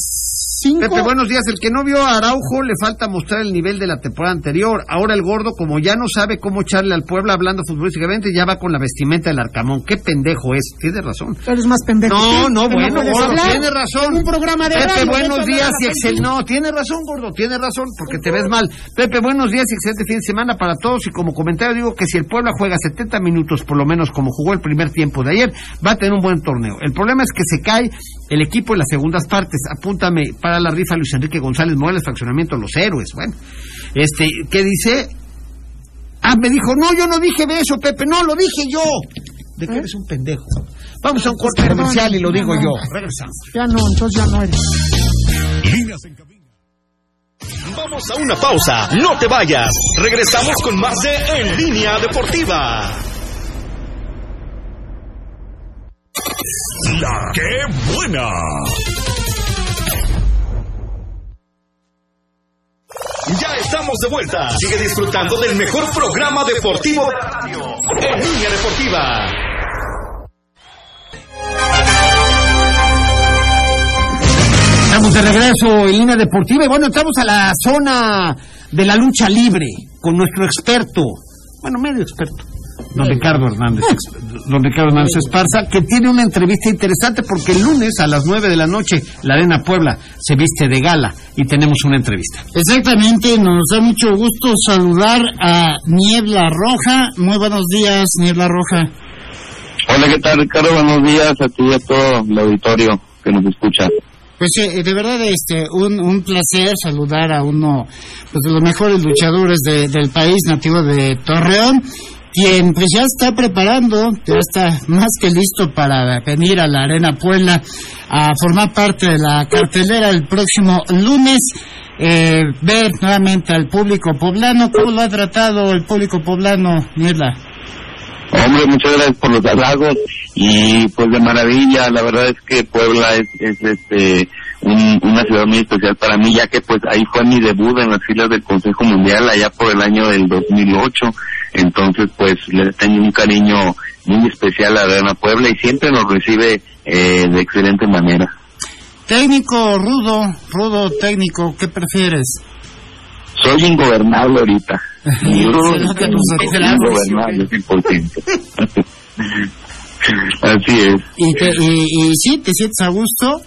5. Pepe, buenos días. El que no vio a Araujo le falta mostrar el nivel de la temporada anterior. Ahora el gordo, como ya no sabe cómo echarle al Puebla hablando futbolísticamente, ya va con la vestimenta del Arcamón. Qué pendejo es. Tiene razón. Eres más pendejo. No, no, bueno, puedes gordo, tiene razón. un programa de Pepe, radio, buenos días y excel... No, tiene razón, gordo, tiene razón, porque te ves mal. Pepe, buenos días y excelente fin de semana para todos. Y como comentario digo que si el Puebla juega 70 minutos, por lo menos como jugó el primer tiempo de ayer, va a tener un buen torneo. El problema es que se cae el equipo en las segundas partes. Apúntame para la rifa Luis Enrique González Morales, fraccionamiento Los Héroes. Bueno, este, ¿qué dice? Ah, me dijo, no, yo no dije de eso, Pepe, no, lo dije yo. De que eres un pendejo. Vamos a un corte Perdón. comercial y lo digo No, yo. Regresamos. Ya no, entonces ya no eres. Vamos a una pausa, no te vayas. Regresamos con más de En Línea Deportiva. La que buena. Ya estamos de vuelta. Sigue disfrutando del mejor programa deportivo de la radio. En Línea Deportiva. Estamos de regreso en línea deportiva y bueno, entramos a la zona de la lucha libre con nuestro experto, bueno, medio experto, don Ricardo Hernández, don Ricardo Hernández Esparza, que tiene una entrevista interesante porque el lunes a las 9 de la noche la Arena Puebla se viste de gala y tenemos una entrevista. Exactamente, nos da mucho gusto saludar a Niebla Roja. Muy buenos días, Niebla Roja. Hola, ¿qué tal, Ricardo? Buenos días a ti y a todo el auditorio que nos escucha. Pues eh, de verdad, este, un, un placer saludar a uno pues, de los mejores luchadores de- del país, nativo de Torreón, quien pues ya está preparando, ya está más que listo para venir a la Arena Puebla a formar parte de la cartelera el próximo lunes. Eh, ver nuevamente al público poblano, ¿cómo lo ha tratado el público poblano, Mirla? Hombre, muchas gracias por los halagos y pues de maravilla. La verdad es que Puebla es, es este un- una ciudad muy especial para mí, ya que pues ahí fue mi debut en las filas del Consejo Mundial allá por el año del 2008. Entonces pues le tengo un cariño muy especial a Arena Puebla y siempre nos recibe eh, de excelente manera. Técnico rudo, rudo técnico, ¿qué prefieres? Soy ingobernable ahorita. Tus ojos. ingobernable, 100%. Así es. ¿Y, te, y, y sí, te sientes a gusto?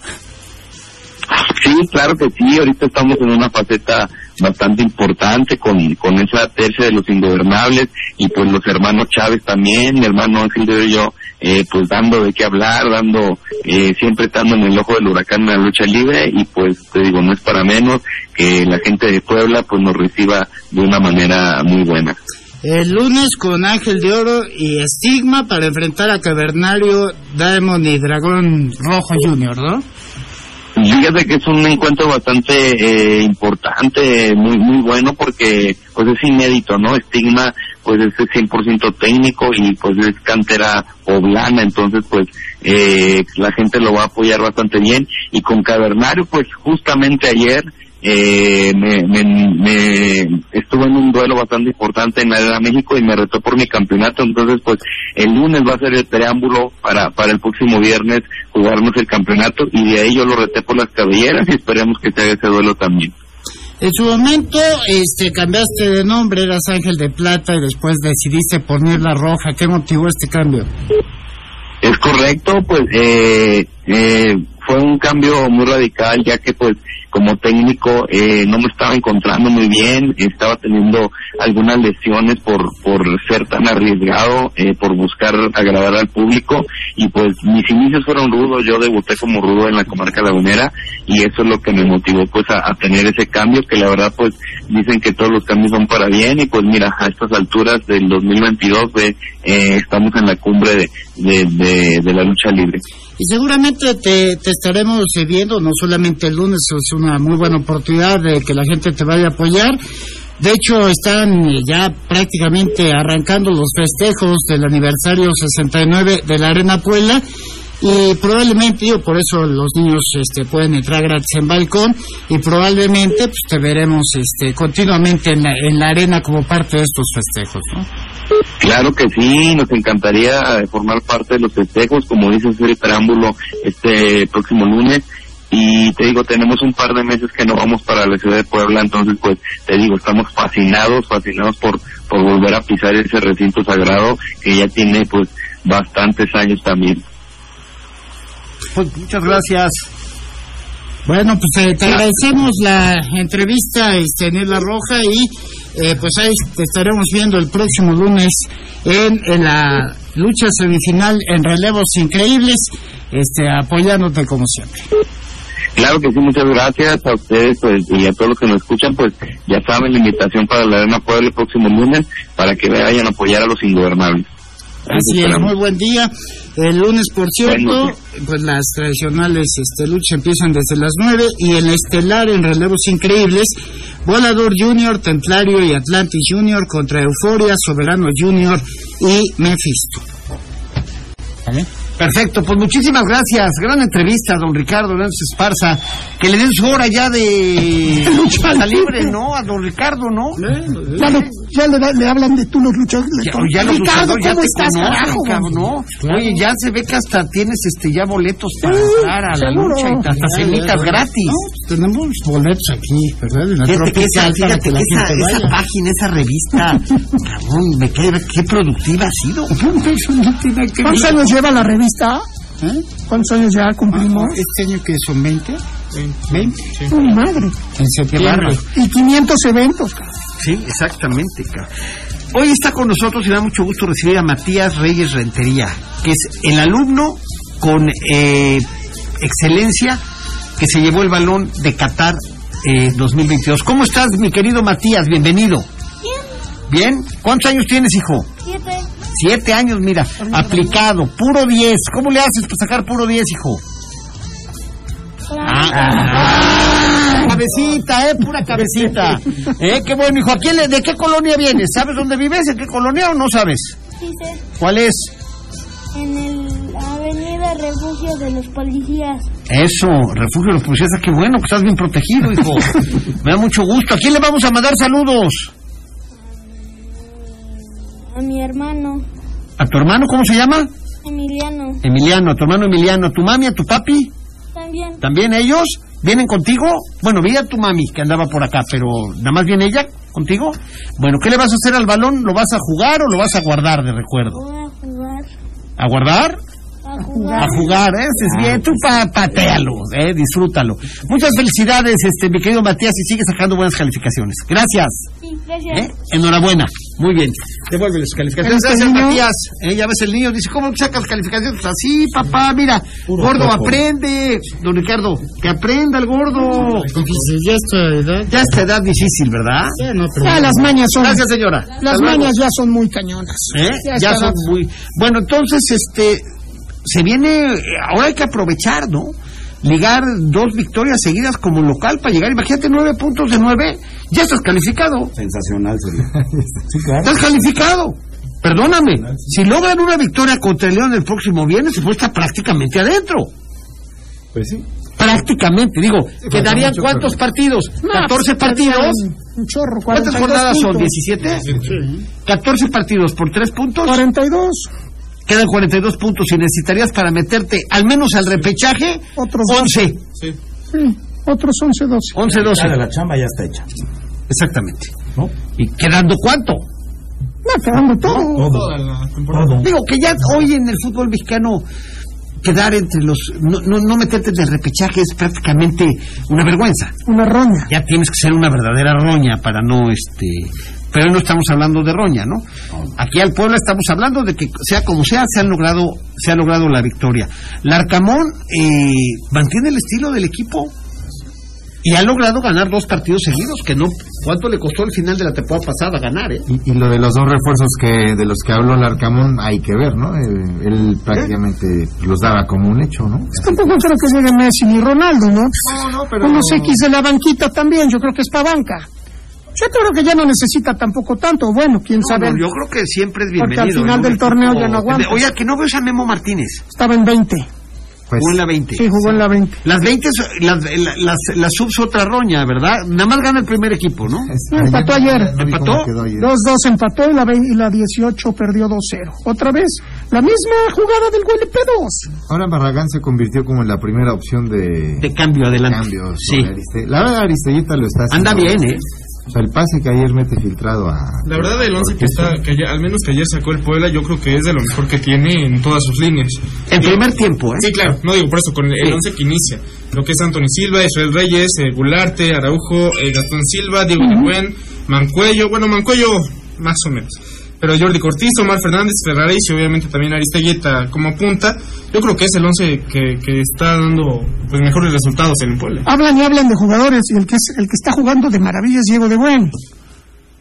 Sí, claro que sí. Ahorita estamos en una faceta bastante importante con, con esa tercia de los ingobernables y pues los hermanos Chávez también, mi hermano Ángel de yo, eh, pues dando de qué hablar, dando, eh, siempre estando en el ojo del huracán en la lucha libre y pues te digo, no es para menos que la gente de Puebla pues nos reciba de una manera muy buena. El lunes con Ángel de Oro y Estigma para enfrentar a Cavernario, Diamond y Dragón Rojo Junior, ¿no? Fíjate que es un encuentro bastante eh, importante, muy muy bueno porque pues es inédito, ¿no? Estigma pues es 100% técnico y pues es cantera poblana, entonces pues eh, la gente lo va a apoyar bastante bien y con Cavernario pues justamente ayer eh, me, me, me estuve en un duelo bastante importante en la Arena México y me retó por mi campeonato, entonces pues el lunes va a ser el preámbulo para, para el próximo viernes jugarnos el campeonato y de ahí yo lo reté por las cabelleras y esperemos que se haga ese duelo también. En su momento, este, cambiaste de nombre, eras Ángel de Plata y después decidiste poner la roja. ¿Qué motivó este cambio? Es correcto, pues eh, eh, fue un cambio muy radical, ya que pues como técnico eh, no me estaba encontrando muy bien, estaba teniendo algunas lesiones por, por ser tan arriesgado, eh, por buscar agradar al público y pues mis inicios fueron rudos, yo debuté como rudo en la comarca lagunera y eso es lo que me motivó pues a, tener ese cambio que la verdad pues dicen que todos los cambios son para bien y pues mira a estas alturas del 2022 eh, estamos en la cumbre de, de la lucha libre. Y seguramente te, estaremos viendo, no solamente el lunes, es una muy buena oportunidad de que la gente te vaya a apoyar. De hecho, están ya prácticamente arrancando los festejos del aniversario 69 de la Arena Puebla. Y probablemente, yo por eso los niños este, pueden entrar gratis en balcón y probablemente pues, te veremos este, continuamente en la, en la arena como parte de estos festejos. Claro que sí, nos encantaría eh, formar parte de los festejos, como dice el preámbulo, este próximo lunes. Y te digo, tenemos un par de meses que no vamos para la ciudad de Puebla, entonces pues te digo, estamos fascinados, fascinados por, por volver a pisar ese recinto sagrado que ya tiene pues bastantes años también. Pues muchas gracias. Bueno, pues eh, te agradecemos la entrevista, este, Nela Roja, y eh, pues ahí te estaremos viendo el próximo lunes en, la lucha semifinal en relevos increíbles, este, apoyándote como siempre. Claro que sí, muchas gracias a ustedes pues, y a todos los que nos escuchan, pues ya saben la invitación para la Arena Puebla el próximo lunes para que vayan a apoyar a los ingobernables. Así es, muy buen día. El lunes, por cierto, pues las tradicionales este, luchas empiezan desde las 9 y el estelar en relevos increíbles, Volador Junior, Templario y Atlantis Junior contra Euforia, Soberano Junior y Mephisto. ¿Vale? Perfecto, pues muchísimas gracias. Gran entrevista, don Ricardo López Esparza. Que le den su hora ya de lucha libre, ¿no? A don Ricardo, ¿no? Ya, le, ya le, le hablan de tú los luchadores. Ya, ya los Ricardo, luchadores ya ¿cómo te estás, carajo? cabrón, ¿no? Oye, ya se ve que hasta tienes este ya boletos para Sí, entrar a la seguro. lucha y hasta Ya, cenitas ya, gratis. No, pues tenemos boletos aquí, ¿verdad? En la Fíjate que esa, fíjate que esa, gente esa vaya. página, esa revista, Ramón, me queda, qué productiva ha sido. ¿Cuántos años lleva la revista? ¿Eh? ¿Cuántos años ya cumplimos? Este año que son 20, 20, ¡Uy, madre! en septiembre. Y 500 eventos. Sí, exactamente. Hoy está con nosotros y da mucho gusto recibir a Matías Reyes Rentería, que es el alumno con eh, excelencia que se llevó el balón de Qatar eh, 2022. ¿Cómo estás, mi querido Matías? Bienvenido. Bien. ¿Cuántos años tienes, hijo? Siete. Siete años, mira. Aplicado, puro 10. ¿Cómo le haces para sacar puro 10, hijo? Ah, cabecita, eh, pura cabecita. Eh, qué bueno, hijo. ¿A quién le- ¿De qué colonia vienes? ¿Sabes dónde vives? ¿En qué colonia o no sabes? Sí, sé. ¿Cuál es? En el Avenida Refugio de los Policías. Eso, refugio de los policías. Ah, Qué bueno, que estás bien protegido, hijo. Me da mucho gusto. ¿A quién le vamos a mandar saludos? A mi hermano, ¿A tu hermano cómo se llama? Emiliano. Emiliano, a tu hermano Emiliano. ¿A tu mami, a tu papi? También. ¿También ellos? ¿Vienen contigo? Bueno, vi a tu mami que andaba por acá, pero nada más viene ella contigo. Bueno, ¿qué le vas a hacer al balón? ¿Lo vas a jugar o lo vas a guardar de recuerdo? Voy a jugar. ¿A guardar? A jugar. A jugar, ¿eh? es bien. Tú pa patealo, ¿eh? disfrútalo. Muchas felicidades, este, mi querido Matías, y sigue sacando buenas calificaciones. Gracias. Sí, gracias. ¿eh? Enhorabuena. Muy bien. Devuelve las calificaciones. Gracias, Matías. ¿Eh? Ya ves el niño, dice, ¿cómo sacas calificaciones? Pues así, papá, mira. gordo, poco. aprende. Don Ricardo, que aprenda el gordo. Difícil, ya esta edad. Ya esta edad difícil, ¿verdad? Ya no, pero Ya las mañas son. Gracias, señora. Las mañas ya son muy cañonas. ¿Eh? Ya son muy... Bueno, entonces, este, se viene, ahora hay que aprovechar, ¿no? Ligar dos victorias seguidas como local para llegar, imagínate, nueve puntos de nueve, ya estás calificado, Sensacional sería. sí, claro. estás calificado. Perdóname, si logran una victoria contra el León el próximo viernes, se puede estar prácticamente adentro. Pues sí. Prácticamente, digo, quedarían mucho, cuántos partidos? No, 14 pues, partidos. Un chorro, ¿Cuántas 42 jornadas son? puntos. ¿17? 14 partidos por 3 puntos. 42. Quedan 42 puntos y necesitarías para meterte al menos al repechaje Otros 11. Sí. Sí. Otros 11, 12. 11, 12. La de la chamba ya está hecha. Exactamente. ¿No? ¿Y quedando cuánto? No, quedando todo. La temporada. Todo. Digo que ya hoy en el fútbol mexicano quedar entre los no, no, no meterte en el repechaje es prácticamente una vergüenza. Una roña. Ya tienes que ser una verdadera roña para no este pero no estamos hablando de roña, ¿no? Aquí al pueblo estamos hablando de que sea como sea se han logrado se ha logrado la victoria. Larcamón eh, mantiene el estilo del equipo y ha logrado ganar dos partidos seguidos que no cuánto le costó el final de la temporada pasada ganar, ¿eh? Y, y lo de los dos refuerzos que de los que habló Larcamón hay que ver, ¿no? Eh, él prácticamente los daba como un hecho, ¿no? Tampoco creo que llegue Messi ni Ronaldo, ¿no? No, no, pero Unos X de la banquita también, yo creo que es para banca. Yo creo que ya no necesita tampoco tanto, bueno, quién No, sabe. no, yo creo que siempre es Porque bienvenido. al final del torneo ya no aguanta. Oye, que no veo a Memo Martínez. Estaba en 20. pues Jugó en la 20. Sí, jugó en la 20. Las 20, so- las, la- las, las subs otra roña, ¿verdad? Nada más gana el primer equipo, ¿no? Sí, empató ayer. ¿Empató? quedó ayer. 2-2 empató y la, 20 y la 18 perdió 2-0. Otra vez, la misma jugada del GLP2. Ahora Barragán se convirtió como en la primera opción de, De cambio, adelante. cambio Sí. Ariste- La verdad Aristelleta lo está haciendo. Anda bien, ¿eh? O sea, el pase que ayer mete filtrado a... La verdad, el 11 que está, que ayer- al menos que ayer sacó el Puebla, yo creo que es de lo mejor que tiene en todas sus líneas. En primer tiempo, ¿eh? Sí, claro, no digo por eso, con el Sí. 11 que inicia. Lo que es Anthony Silva, Israel Reyes, eh, Gularte, Araujo, eh, Gastón Silva, Diego Buen, Mancuello, bueno, Mancuello más o menos. Pero Jordi Cortizo, Omar Fernández, Ferraris y obviamente también Aristeguieta como punta. Yo creo que es el 11 que, que está dando pues mejores resultados en el Puebla. Hablan y hablan de jugadores y el que, es, el que está jugando de maravilla es Diego de Buen.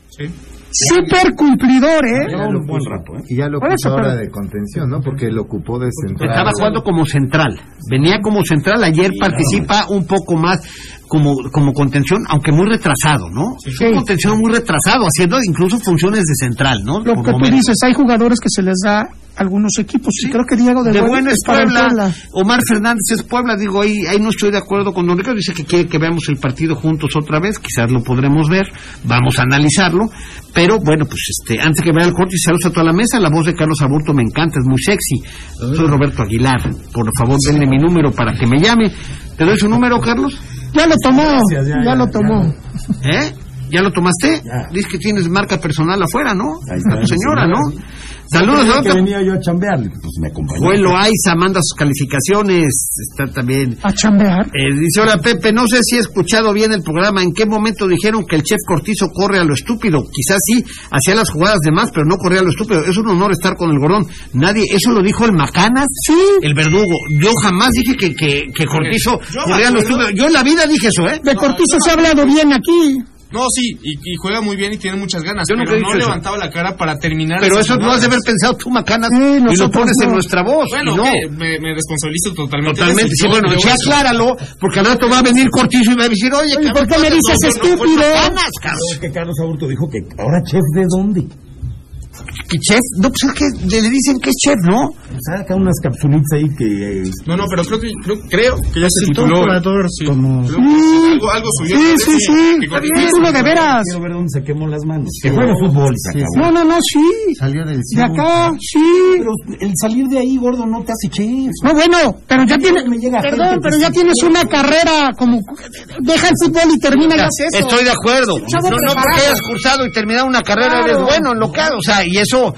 Sí. Súper cumplidor, ¿eh? Ya lo puso, Y ya lo puso eso, ahora pero- de contención, ¿no? Porque lo ocupó de central. Estaba jugando como central. Venía como central. Ayer participa un poco más como, como contención, aunque muy retrasado, ¿no? Sí. Un contención muy retrasado, haciendo incluso funciones de central, ¿no? Lo Por que tú dices, hay jugadores que se les da algunos equipos. Y creo que Diego de, De Buen buena es Puebla. Puebla. Omar Fernández es Puebla. Digo, ahí, ahí no estoy de acuerdo con Don Ricardo. Dice que quiere que veamos el partido juntos otra vez. Quizás lo podremos ver. Vamos a analizarlo. Pero bueno, pues este, antes que vea el corte y saludos a toda la mesa, la voz de Carlos Aburto me encanta, es muy sexy. Soy Roberto Aguilar. Por favor, denle mi número para que me llame. ¿Te doy su número, Carlos? Ya lo tomó, Gracias, ya, ya, ya, lo ya. tomó. ¿Eh? ¿Ya lo tomaste? Ya. Dices que tienes marca personal afuera, ¿no? Ahí está, A tu señora, señora. ¿no? Saludos, Yo que ¿no? venía yo a chambear, pues me acompañó. Fue Loaiza, manda sus calificaciones. Está también. A chambear. Eh, dice, hola Pepe, no sé si he escuchado bien el programa, ¿en qué momento dijeron que el chef Cortizo corre a lo estúpido? Quizás sí, hacía las jugadas de más, pero no corría a lo estúpido. Es un honor estar con el gordón. Nadie, eso lo dijo el Macanas, Sí. el verdugo. Yo jamás dije que, que, que Cortizo corría a lo estúpido. Yo en la vida dije eso, ¿eh? De Cortizo se ha hablado bien aquí. No, sí, y, y juega muy bien y tiene muchas ganas. Yo nunca pero he no levantaba la cara para terminar. Pero eso lo has de haber pensado tú, Macanas, Sí, y lo pones en no. nuestra voz. Bueno, no. me, me responsabilizo totalmente. Totalmente, sí, bueno, eso- acláralo, porque al rato va a venir Cortizo y va a decir, oye, ¿por qué me dices no, no, no, estúpido? Carlos Aburto dijo que ahora chef de dónde. ¿Que chef? No, pues es que le dicen que es chef, ¿no? Saca unas capsulitas ahí que... eh, No, no, pero creo que, creo, creo que ya se tituló. jugador sí. como- Sí. algo, algo subió. Sí, sí, sí. Título de veras. Quiero ver dónde se quemó las manos. Que juegue fútbol y se acabó. No, no, no, sí. Salió del De acá, sí. Pero el salir de ahí, gordo, no te hace chef. No, bueno, pero ya tiene, me llega perdón, pero ya tienes una carrera como, deja el fútbol y termina y hace eso. Estoy de acuerdo. No, no porque hayas cursado y terminado una carrera eres bueno en lo que hagas. O sea, y eso,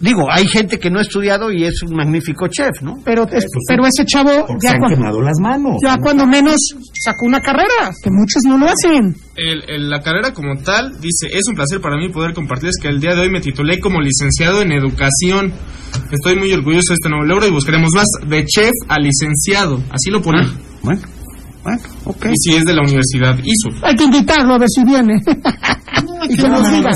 digo, hay gente que no ha estudiado y es un magnífico chef, ¿no? Pero, es- pero ese chavo Porque ya, han cua- quemado las manos. ya cuando menos sacó una carrera, que muchos no lo hacen. El- el- la carrera como tal dice, es un placer para mí poder compartirles que el día de hoy me titulé como licenciado en educación. Estoy muy orgulloso de este nuevo logro y buscaremos más de chef a licenciado. Así lo pone. Bueno, bueno, ok. Y si es de la Universidad. Hay que invitarlo a ver si viene. y que nos diga.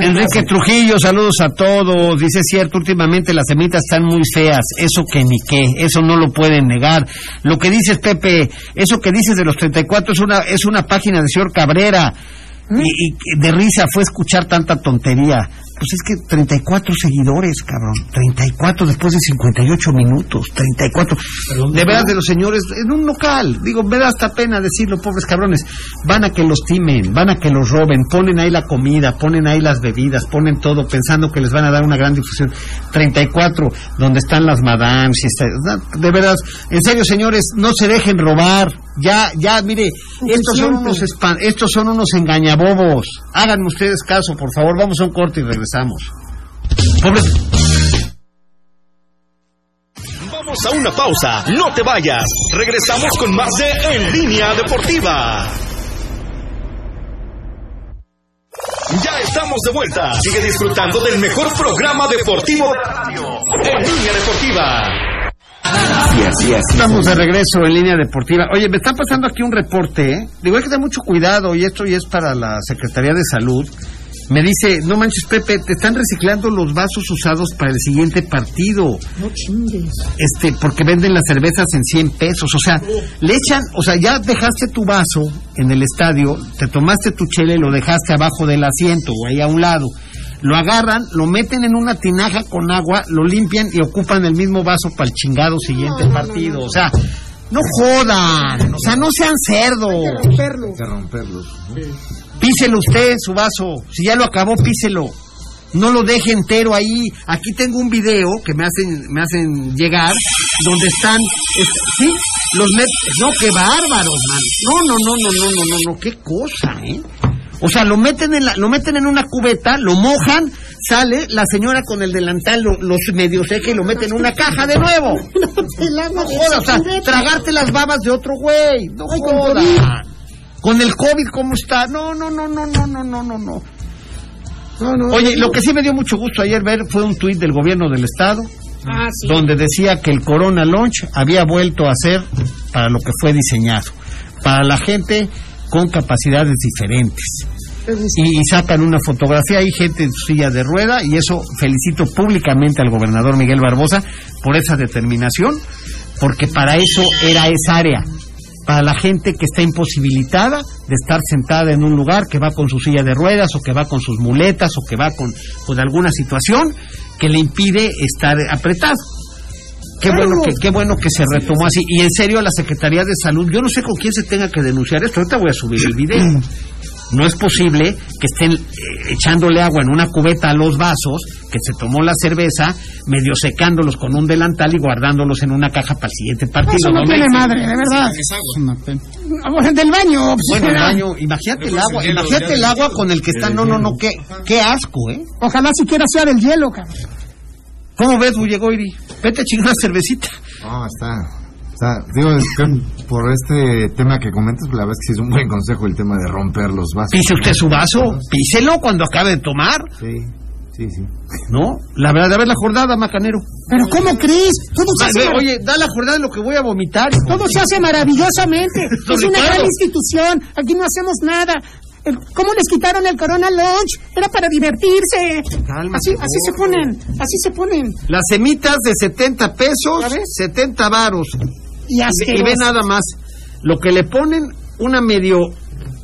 Enrique. Trujillo, saludos a todos. Dice cierto, últimamente las semitas están muy feas. Eso que ni qué, eso no lo pueden negar. Lo que dices, Pepe, eso que dices de los 34 es una, es una página de señor Cabrera. Y, y de risa fue escuchar tanta tontería. Pues es que 34 seguidores, cabrón. 34 después de 58 minutos. 34. De veras de los señores, en un local. Digo, me da hasta pena decirlo, pobres cabrones. Van a que los timen, van a que los roben, ponen ahí la comida, ponen ahí las bebidas, ponen todo pensando que les van a dar una gran difusión. 34, donde están las madames. Y está- de veras, en serio, señores, no se dejen robar. Ya, ya, mire, estos son unos espan- estos son unos engañabobos. Háganme ustedes caso, por favor. Vamos a un corte y regresamos. Pobres- Vamos a una pausa, no te vayas. Regresamos con más de En Línea Deportiva. Ya estamos de vuelta. Sigue disfrutando del mejor programa deportivo de la radio. En Línea Deportiva. Estamos de regreso en línea deportiva. Oye, me está pasando aquí un reporte, ¿eh? Digo, hay que tener mucho cuidado y esto ya es para la Secretaría de Salud. Me dice, no manches, Pepe, te están reciclando los vasos usados para el siguiente partido. No chingues. Este, porque venden las cervezas en 100 pesos. O sea, le echan, o sea, ya dejaste tu vaso en el estadio, te tomaste tu chele y lo dejaste abajo del asiento o ahí a un lado. Lo agarran, lo meten en una tinaja con agua, lo limpian y ocupan el mismo vaso para el chingado siguiente partido. O sea, no jodan, o sea, no sean cerdos. Hay que romperlos. Píselo usted su vaso. Si ya lo acabó, píselo. No lo deje entero ahí. Aquí tengo un video que me hacen, me hacen llegar, donde están, es- sí, los no, qué bárbaros, man. No, no, no, no, no, no, no, no, qué cosa, ¿eh? O sea, lo meten en la, lo meten en una cubeta, lo mojan, sale la señora con el delantal, lo- los medio seca y lo meten en una caja de nuevo. No jodas, o sea, tragarte las babas de otro güey. No jodas. Con el COVID, ¿cómo está? No, no, no, no, no, no, no, no, no. Oye, lo que sí me dio mucho gusto ayer ver fue un tuit del gobierno del estado Ah, sí. donde decía que el Corona Launch había vuelto a ser para lo que fue diseñado, para la gente con capacidades diferentes. Y, y sacan una fotografía, hay gente en su silla de rueda y eso felicito públicamente al gobernador Miguel Barbosa por esa determinación, porque para eso era esa área, para la gente que está imposibilitada de estar sentada en un lugar, que va con su silla de ruedas o que va con sus muletas o que va con, con alguna situación que le impide estar apretado. Qué bueno, que, qué bueno que se retomó así. Y en serio, la Secretaría de Salud, yo no sé con quién se tenga que denunciar esto. Ahorita voy a subir el video. No es posible que estén eh, echándole agua en una cubeta a los vasos, que se tomó la cerveza, medio secándolos con un delantal y guardándolos en una caja para el siguiente partido. Eso no ¿no, tiene madre, de verdad. Es una pena. Ahora, Del baño. pues, Bueno, el baño, imagínate el agua, imagínate el agua con el que está, no, no, no, qué, qué asco, ¿eh? Ojalá siquiera sea del hielo, cabrón. ¿Cómo ves, Bullegoiri? Vete a chingar una cervecita. No, está. Está digo, por este tema que comentas, la verdad es que sí es un buen consejo el tema de romper los vasos. Pise usted su vaso, píselo cuando acabe de tomar, Sí, sí, sí. ¿no? La verdad, a ver la jornada, macanero. Pero ¿cómo crees? Todo se hace, Oye, da la jornada de lo que voy a vomitar. todo se hace maravillosamente. es una gran institución. Aquí no hacemos nada. El- ¿Cómo les quitaron el Corona Lunch? Era para divertirse. Cálmate, así, así se ponen. Así se ponen. Las semitas de 70 pesos, ¿Ya ves? 70 varos. Y Y ve nada más, lo que le ponen una medio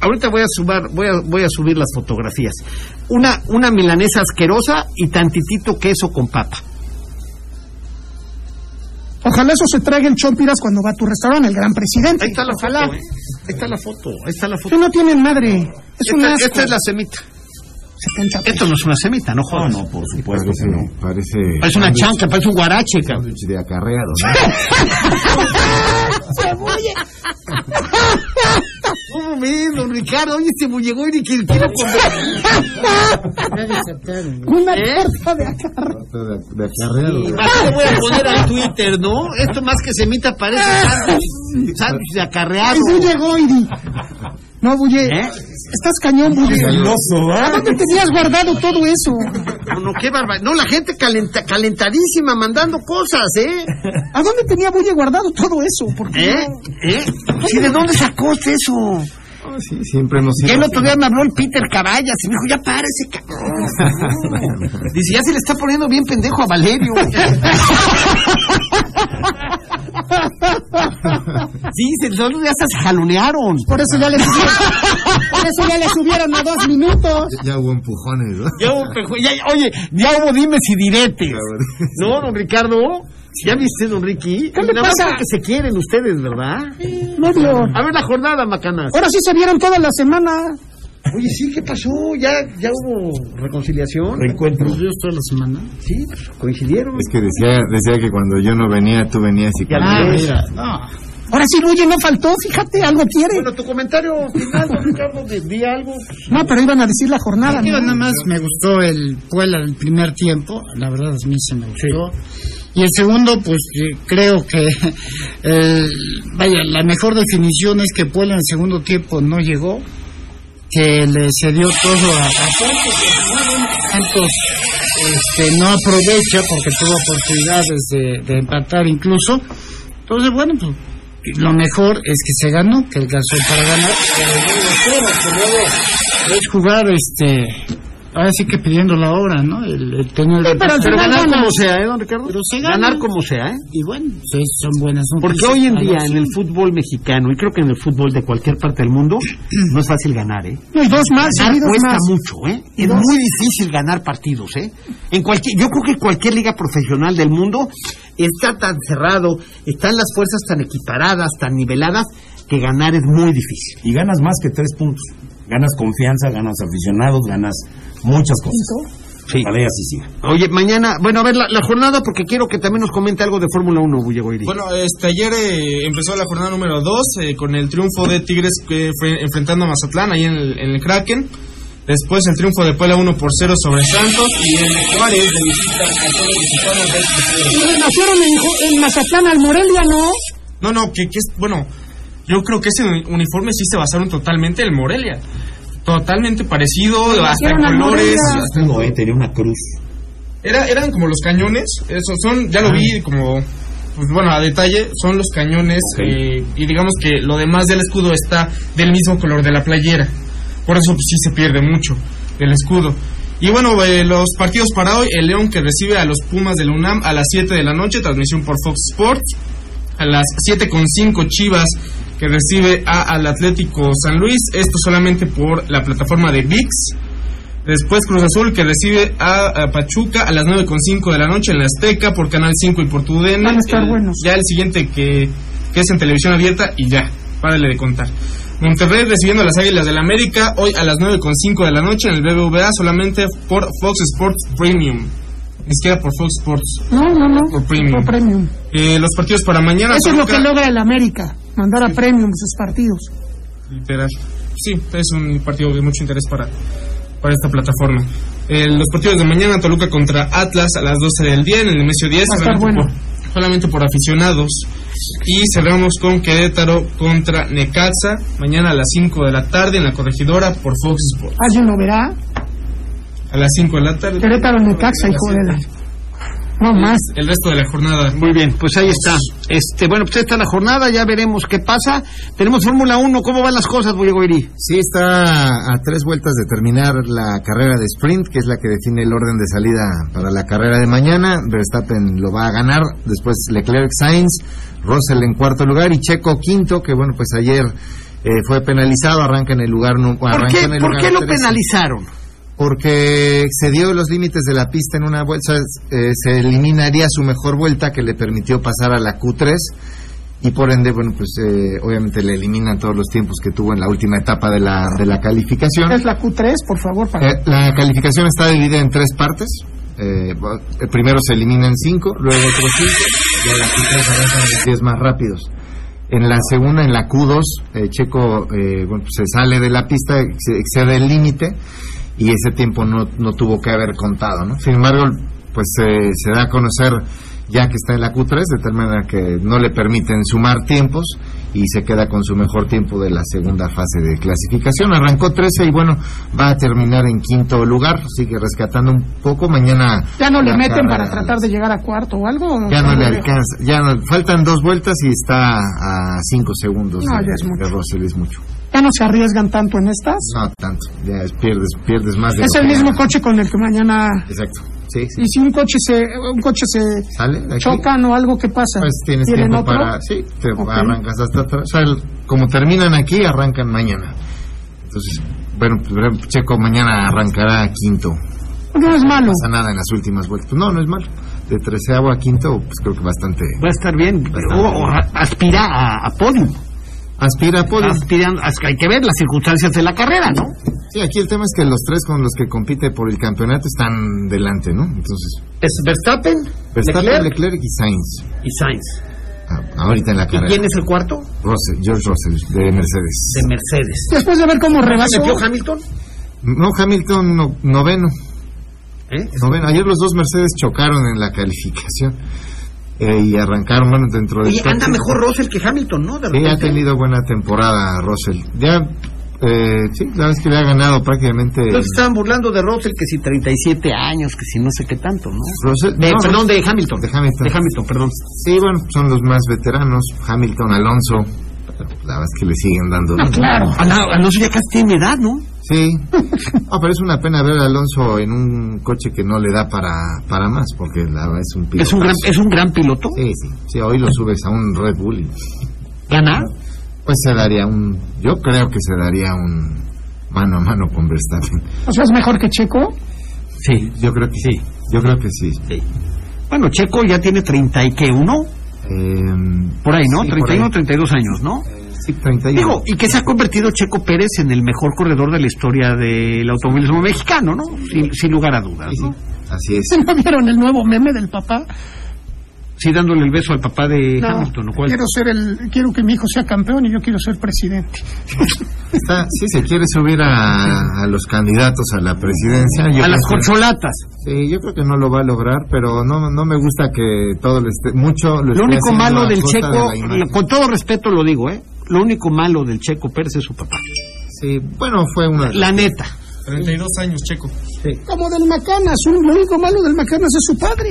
ahorita voy a subir voy a, voy a subir las fotografías. Una una milanesa asquerosa y tantitito queso con papa. Ojalá eso se traiga el Chompiras cuando va a tu restaurante, el gran presidente. Ahí está la Ojalá. foto, ¿eh? Ahí está la foto, ahí está la foto. Que no tienen madre. Es un Esta, asco. esta es la semita. 70 pesos. Esto no es una semita, no jodas. No, por supuesto Parece, que no. parece. Parece una chanca, parece un guarache, cabrón. sándwich de acarreado, ¿no? ¿Cómo ves, don Ricardo? Oye, este llegó y que quiero comer. Una ¿Eh? torta de acá. de, de acarreado. Más te voy a poner al Twitter, ¿no? Esto más que semita parece sándwich, sándwich de acarreado. Ay, Bulle Goiri. No, Bulle. ¿Eh? Estás cañón, Bulle. Celoso, ¿A ¿ah? dónde tenías guardado todo eso? No, no, qué barbaridad. No, la gente calenta, calentadísima mandando cosas, ¿eh? ¿A dónde tenía Bulle guardado todo eso? Porque ¿Eh? ¿Eh? Sí, ¿de dónde sacó usted eso? Sí, siempre hemos Y el otro día me habló el Peter Caballas y me dijo, ya párese, cabrón. Dice, ya se le está poniendo bien pendejo a Valerio. Sí, se, los otros ya hasta se jalonearon. Por eso ya le subieron, por eso ya le subieron a dos minutos. Ya hubo empujones, ¿no? Ya hubo ya- oye, ya hubo dimes y diretes. ¿No, don Ricardo? ¿Ya viste, don Ricky? ¿Qué le Nada pasa? porque se quieren ustedes, ¿verdad? Medio. A ver la jornada, macanas. Ahora sí se vieron toda la semana. Oye, sí, ¿qué pasó? ¿Ya, ya hubo reconciliación? Reencuentro. toda la semana. Sí, pues coincidieron. Es que decía, decía que cuando yo no venía, tú venías y mira, no. Ahora sí, oye, no faltó, fíjate, algo quiere. Bueno, tu comentario final, Ricardo, de, di algo. No, pero iban a decir la jornada. ¿no? nada más me gustó el Puebla del primer tiempo, la verdad a mí se me gustó. Y el segundo, pues eh, creo que, el- vaya, la mejor definición es que Puebla en el segundo tiempo no llegó, que le cedió todo a, Santos, bueno, Santos este, no aprovecha porque tuvo oportunidades de, empatar incluso. Entonces, bueno, pues lo mejor es que se ganó, que alcanzó para ganar, pero espero, que luego es jugar este ahora sí que pidiendo la hora no el, el tener pero al Pero final ganar gana. como sea, ¿eh, don Ricardo? Pero se gana. Ganar como sea, ¿eh? y bueno sí, son buenas Porque noticias hoy en día en el fútbol mexicano, y creo que en el fútbol de cualquier parte del mundo, no es fácil ganar, ¿eh? No, y dos más, Ganar seguidos cuesta más. mucho, ¿eh? Es muy difícil ganar partidos, ¿eh? En cualquier, yo creo que cualquier liga profesional del mundo está tan cerrado, están las fuerzas tan equiparadas, tan niveladas, que ganar es muy difícil. Y ganas más que tres puntos. Ganas confianza, ganas aficionados, ganas muchas cosas. Sí. Siga. Oye, mañana, bueno, a ver la, la jornada, porque quiero que también nos comente algo de Fórmula 1, Bullegoiri. Bueno, este, ayer eh, empezó la jornada número 2 con el triunfo de Tigres que fue enfrentando a Mazatlán ahí en el, en el Kraken. Después el triunfo de Puebla 1 por 0 sobre Santos y el Juárez de visita a todos los mexicanos del Y le nacieron en, en Mazatlán al Morelia, ¿no? No, no, que, que es, bueno, yo creo que ese uniforme sí se basaron totalmente en el Morelia. Totalmente parecido, hasta en colores. Morelia. hasta- No, eh, tenía una cruz. Era, eran como los cañones, esos son, ya lo vi como, pues bueno, a detalle, son los cañones eh, y digamos que lo demás del escudo está del mismo color de la playera. Por eso pues, sí se pierde mucho el escudo. Y bueno, eh, los partidos para hoy, el León que recibe a los Pumas del UNAM a las 7 de la noche, transmisión por Fox Sports. A las 7.5 Chivas que recibe a, al Atlético San Luis, esto solamente por la plataforma de VIX. Después Cruz Azul que recibe a, a Pachuca a las 9.5 de la noche en la Azteca por Canal 5 y por TUDN. Van a estar El- buenos. Ya el siguiente que, que es en televisión abierta y ya, párale de contar. Monterrey recibiendo a las Águilas del América hoy a las 9.5 de la noche en el BBVA solamente por Fox Sports Premium. Ni siquiera por Fox Sports. No, no, no. Por Premium. Por premium. Eh, los partidos para mañana. Eso es lo que logra el América, mandar a premium sus partidos. Literal. Sí, es un partido de mucho interés para, para esta plataforma. Eh, los partidos de mañana, Toluca contra Atlas a las 12 del día en el Nemesio 10, Va a estar solamente, bueno. por, solamente por aficionados. Y cerramos con Querétaro contra Necaxa, mañana a las 5 de la tarde en la corregidora por Fox Sports. ¿Alguien lo verá? A las 5 de la tarde. Querétaro Necaxa, hijo de la... No más. El resto de la jornada. Muy bien, pues ahí está. Este, bueno, pues ahí está la jornada, ya veremos qué pasa. Tenemos Fórmula 1, ¿cómo van las cosas, Bullegoiri? Sí, está a tres vueltas de terminar la carrera de sprint, que es la que define el orden de salida para la carrera de mañana. Verstappen lo va a ganar, después Leclerc Sainz, Russell en cuarto lugar y Checo quinto, que bueno, pues ayer eh, fue penalizado, arranca en el lugar nu- ¿Por qué, en el ¿por lugar qué lo 13. penalizaron? Porque excedió los límites de la pista en una vuelta, eh, se eliminaría su mejor vuelta que le permitió pasar a la Q3 y por ende, bueno, pues eh, obviamente le eliminan todos los tiempos que tuvo en la última etapa de la, de la calificación. Es la Q3, por favor, para... Eh, la calificación está dividida en tres partes. Eh, primero se eliminan cinco, luego otros cinco, y a la Q3 avanzan los diez más rápidos. En la segunda, en la Q2, eh, Checo eh, bueno, pues se sale de la pista, excede el límite y ese tiempo no, no tuvo que haber contado. ¿no? Sin embargo, pues eh, se da a conocer ya que está en la Q3, de tal manera que no le permiten sumar tiempos y se queda con su mejor tiempo de la segunda fase de clasificación. Arrancó 13 y bueno, va a terminar en quinto lugar, sigue rescatando un poco. Mañana ¿Ya no le meten para tratar de llegar a cuarto o algo? Ya no le alcanza, ya no, faltan dos vueltas y está a cinco segundos No, de, ya es mucho. de Russell, es mucho. ¿Ya no se arriesgan tanto en estas? No tanto, ya es- pierdes, pierdes más de Es el mismo ganas. coche con el que mañana... Exacto. Sí, sí. Y si un coche se, un coche se ¿Sale? chocan o algo, ¿qué pasa? Pues tienes ¿Tienen tiempo otro? para... Sí, te arrancas hasta atrás. O sea, el- como terminan aquí, arrancan mañana. Entonces, bueno, pues, Checo mañana arrancará quinto. No es malo. No pasa nada en las últimas vueltas. Pues no, no es malo. De treceavo a quinto, pues creo que bastante... Va a estar bien. O, o aspira a, a podio. Aspira a podio. Aspirando, as- hay que ver las circunstancias de la carrera, ¿no? Sí, aquí el tema es que los tres con los que compite por el campeonato están delante, ¿no? Entonces, Es Verstappen, Verstappen, Leclerc Leclerc, y Sainz. y Sainz. Ah, ahorita en la ¿Y carrera. quién es el cuarto? Russell, George Russell, de Mercedes. De Mercedes. Después de ver cómo rebasó. ¿Metió Hamilton? No, Hamilton no- noveno. ¿Eh? noveno. Ayer los dos Mercedes chocaron en la calificación eh, y arrancaron bueno, dentro del Oye, top anda ten. mejor Russell que Hamilton, ¿no? De Sí, ha tenido buena temporada Russell. Ya, eh, sí, la vez que le ha ganado prácticamente... Entonces estaban burlando de Russell que si 37 años, que si no sé qué tanto, ¿no? Russell- De- no, perdón, Russell- de Hamilton. De Hamilton. De Hamilton, perdón. Sí, bueno, son los más veteranos, Hamilton, Alonso. La verdad es que le siguen dando. Ah, claro. Al- Alonso ya casi tiene edad, ¿no? Sí. No, pero es una pena ver a Alonso en un coche que no le da para, para más, porque la verdad es un piloto. Es un gran, es un gran piloto. Sí, sí. Sí, hoy lo subes a un Red Bull y ¿Gana? pues se daría un... Yo creo que se daría un mano a mano con Verstappen. O sea, es mejor que Checo. Sí. Yo creo que sí. Yo creo que sí. Bueno, Checo ya tiene 30 y qué, uno, Eh, por ahí, ¿no? Sí, por 31, ahí. 32 años, ¿no? sí, 31. Digo, y que se ha convertido Checo Pérez en el mejor corredor de la historia del automovilismo mexicano, ¿no? Sin, sin lugar a dudas, ¿no? sí. Así es. ¿No vieron el nuevo meme del papá? Sí, dándole el beso al papá de No, Hamilton, lo cual... quiero ser el, quiero que mi hijo sea campeón y yo quiero ser presidente. Está, sí, se quiere subir a, a los candidatos a la presidencia. Yo A las corcholatas. Sí, yo creo que no lo va a lograr, pero no, no me gusta que todo le esté, mucho lo, Lo esté único malo del de Checo, imagen. con todo respeto lo digo, ¿eh? Lo único malo del Checo Pérez es su papá. Sí, bueno, fue una... La neta. 32 años, Checo. Como del Macanas, un- lo único malo del Macanas es su padre.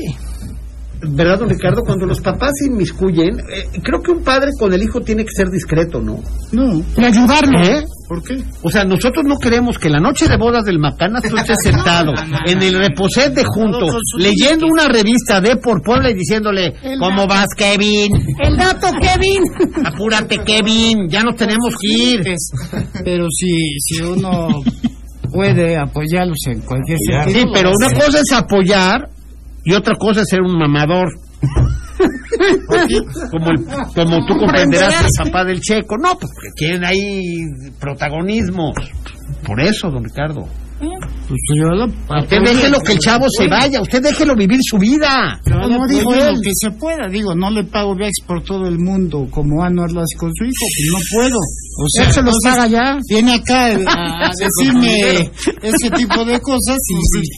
¿Verdad, don Ricardo? Cuando los papás se inmiscuyen, eh, creo que un padre con el hijo tiene que ser discreto, ¿no? No. Y ayudarlo. ¿Eh? ¿Por qué? O sea, nosotros no queremos que la noche de bodas del Macanas tú estés sentado en el reposet de junto, leyendo una revista de por Puebla y diciéndole, El ¿cómo dato. vas, Kevin? El dato, Kevin. Apúrate, Kevin, ya nos tenemos que ir. Pero si, si uno puede apoyarlos en cualquier sentido. Sí, pero una cosa es apoyar y otra cosa es ser un mamador. como, el- como tú comprenderás el papá del checo. No, pues porque tienen ahí protagonismos. Por eso, don Ricardo. Pues yo lo Usted déjelo que el chavo se vaya, usted déjelo vivir su vida. Como le dijo él. lo que se pueda, digo, no le pago viajes por todo el mundo como Anuar las con su hijo, pues no puedo. O sea, Él se los paga ya. Viene acá a decirme ese tipo de cosas y,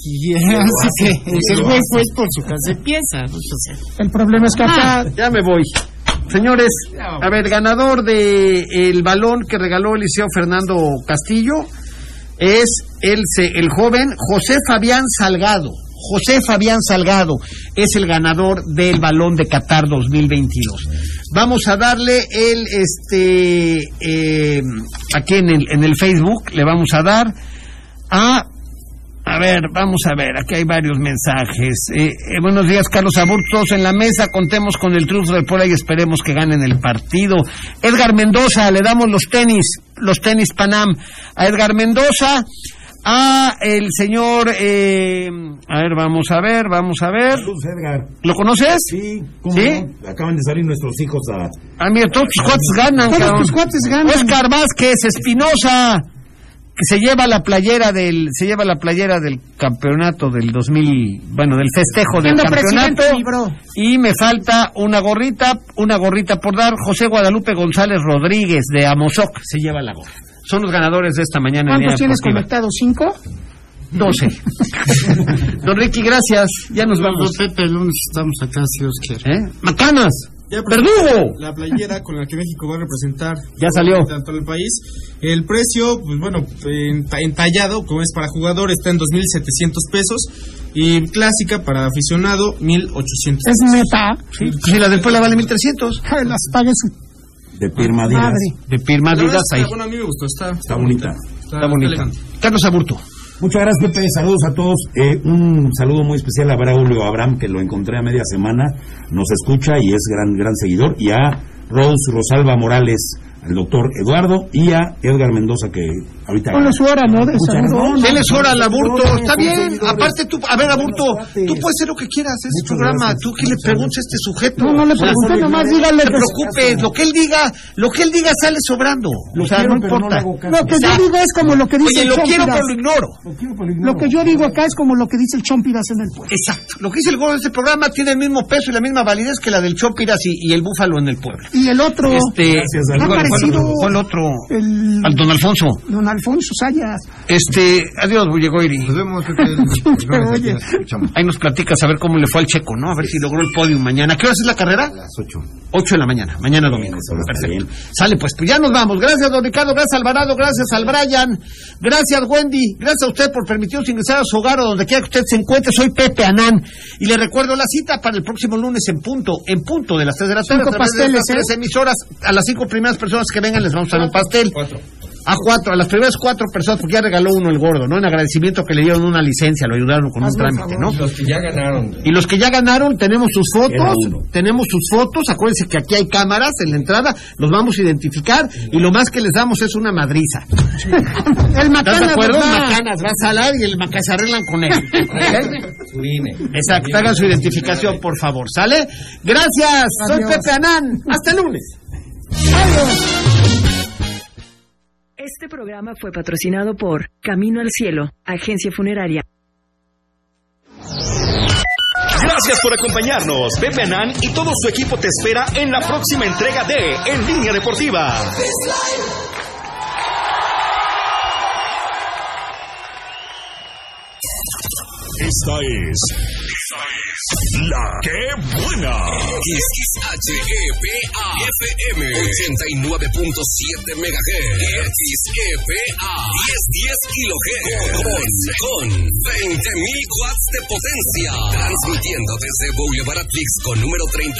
y- y así que el güey fue por su casa. ¿no? O sea, El problema es que acá Ya me voy. Señores, a ver, ganador de el balón que regaló Eliseo Fernando Castillo es el, el joven José Fabián Salgado. José Fabián Salgado es el ganador del balón de Qatar 2022. Vamos a darle el, este, eh, aquí en el, en el Facebook, le vamos a dar a a ver, vamos a ver, aquí hay varios mensajes. Eh, eh, buenos días, Carlos Aburtos. En la mesa contemos con el triunfo del Puebla y esperemos que ganen el partido. Edgar Mendoza, le damos los tenis, los tenis Panam. A Edgar Mendoza, a el señor... eh, a ver, vamos a ver, vamos a ver. Saludos, Edgar. ¿Lo conoces? Sí, ¿cómo ¿Sí? no? Acaban de salir nuestros hijos a... Ah, mira, todos tus cuates ganan, Todos tus cuates ganan. Oscar Vázquez, Espinosa, que se lleva la playera del, se lleva la playera del campeonato del 2000, bueno, del festejo del campeonato. Y me falta una gorrita, una gorrita por dar. José Guadalupe González Rodríguez de Amozoc se lleva la gorra. Son los ganadores de esta mañana ¿Cuántos tienes conectados? ¿Cinco? 12. Don Ricky, gracias. Ya nos vamos. Pepe, el lunes estamos acá si Dios quiere. ¿Eh? Macanas. Ya ¡Verdugo! La playera con la que México va a representar Ya salió. tanto el país. El precio, pues bueno, en- entallado, como es para jugador, está en 2.700 pesos. Y clásica para aficionado, 1.800 Es neta. Sí, si la del Puebla vale 1300. Ay, Las pague su De Pirmadinas. madre. De Pirma La verdad Vidas está- ahí. Bueno, a mí me gustó, está, Está bonita. Está, Está bonita. elegante. Carlos Aburto. Muchas gracias, Pepe. Saludos a todos. Eh, un saludo muy especial a Braulio Abraham, que lo encontré a media semana. Nos escucha y es gran, gran seguidor. Y a Rose Rosalba Morales, al doctor Eduardo y a Edgar Mendoza, que ahorita. Ponle su hora, ¿no? De Muchas saludo. gracias. Tienes hora al aburto, No, está bien. Aparte tú, a ver, aburto, tú puedes hacer lo que quieras, es Muchas programa. gracias. Tú que le preguntes a este sujeto. No, no le pregunté, nomás dígale No te preocupes, lo que él diga, lo que él diga sale sobrando. Lo o sea, quiero, no importa. Lo que yo digo es como lo que dice Oye, el lo quiero, Chompiras. pero lo ignoro. Lo que yo digo acá es como lo que dice el Chompiras en el pueblo. Exacto. Lo que dice el gordo de este programa tiene el mismo peso y la misma validez que la del Chopiras y, y el Búfalo en el pueblo. Y el otro, Este, Gracias, ¿cuál- ha cuál- parecido ¿Cuál otro? el Al don Alfonso. don Alfonso Sayas. Este, adiós, Bullegoiri. Nos vemos. Escuchamos. Ahí nos platicas a ver cómo le fue al checo, ¿no? A ver si logró el podio mañana. ¿Qué hora es la carrera? A las 8. 8 de la mañana, mañana domingo. Perfecto. bien. Sale pues, pues ya nos vamos. Gracias, don Ricardo, gracias Alvarado, gracias al Brian, gracias Wendy, gracias a usted por permitirnos ingresar a su hogar o donde quiera que usted se encuentre. Soy Pepe Anán y le recuerdo la cita para el próximo lunes en punto, en punto de las 3 de la tarde. Cinco a de pasteles, estas ¿eh? tres emisoras. A las cinco primeras personas que vengan les vamos a dar un pastel. A cuatro, a las primeras cuatro personas, porque ya regaló uno el gordo, ¿no? En agradecimiento que le dieron una licencia, lo ayudaron con un Hazme trámite. ¿no? Los que ya ganaron. Y los que ya ganaron, tenemos sus fotos, tenemos sus fotos, acuérdense que aquí hay cámaras en la entrada, los vamos a identificar y lo más que les damos es una madriza. El ¿Estás de Macanas acuerdo? va. Macanas, va a salar y el Macas se arreglan con él. Exacto, hagan su identificación, por favor, ¿sale? Gracias, soy. Pepe Anán, hasta el lunes. Este programa fue patrocinado por Camino al Cielo, agencia funeraria. Gracias por acompañarnos. Pepe Anán y todo su equipo te espera en la próxima entrega de En Línea Deportiva. Esta es. Esta es. La que buena. XHEPA FM 89.7 MHz XEPA 1010 kHz con, con 20.000 watts de potencia transmitiendo desde Boulevard Atlix con número 37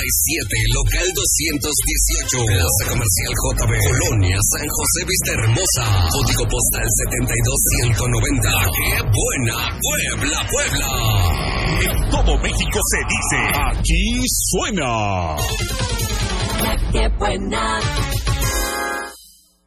local 218 Plaza Comercial JB Colonia San José Vista Hermosa código postal 72190 ¡Qué buena Puebla Puebla! En todo México se dice. Aquí suena. Qué buena.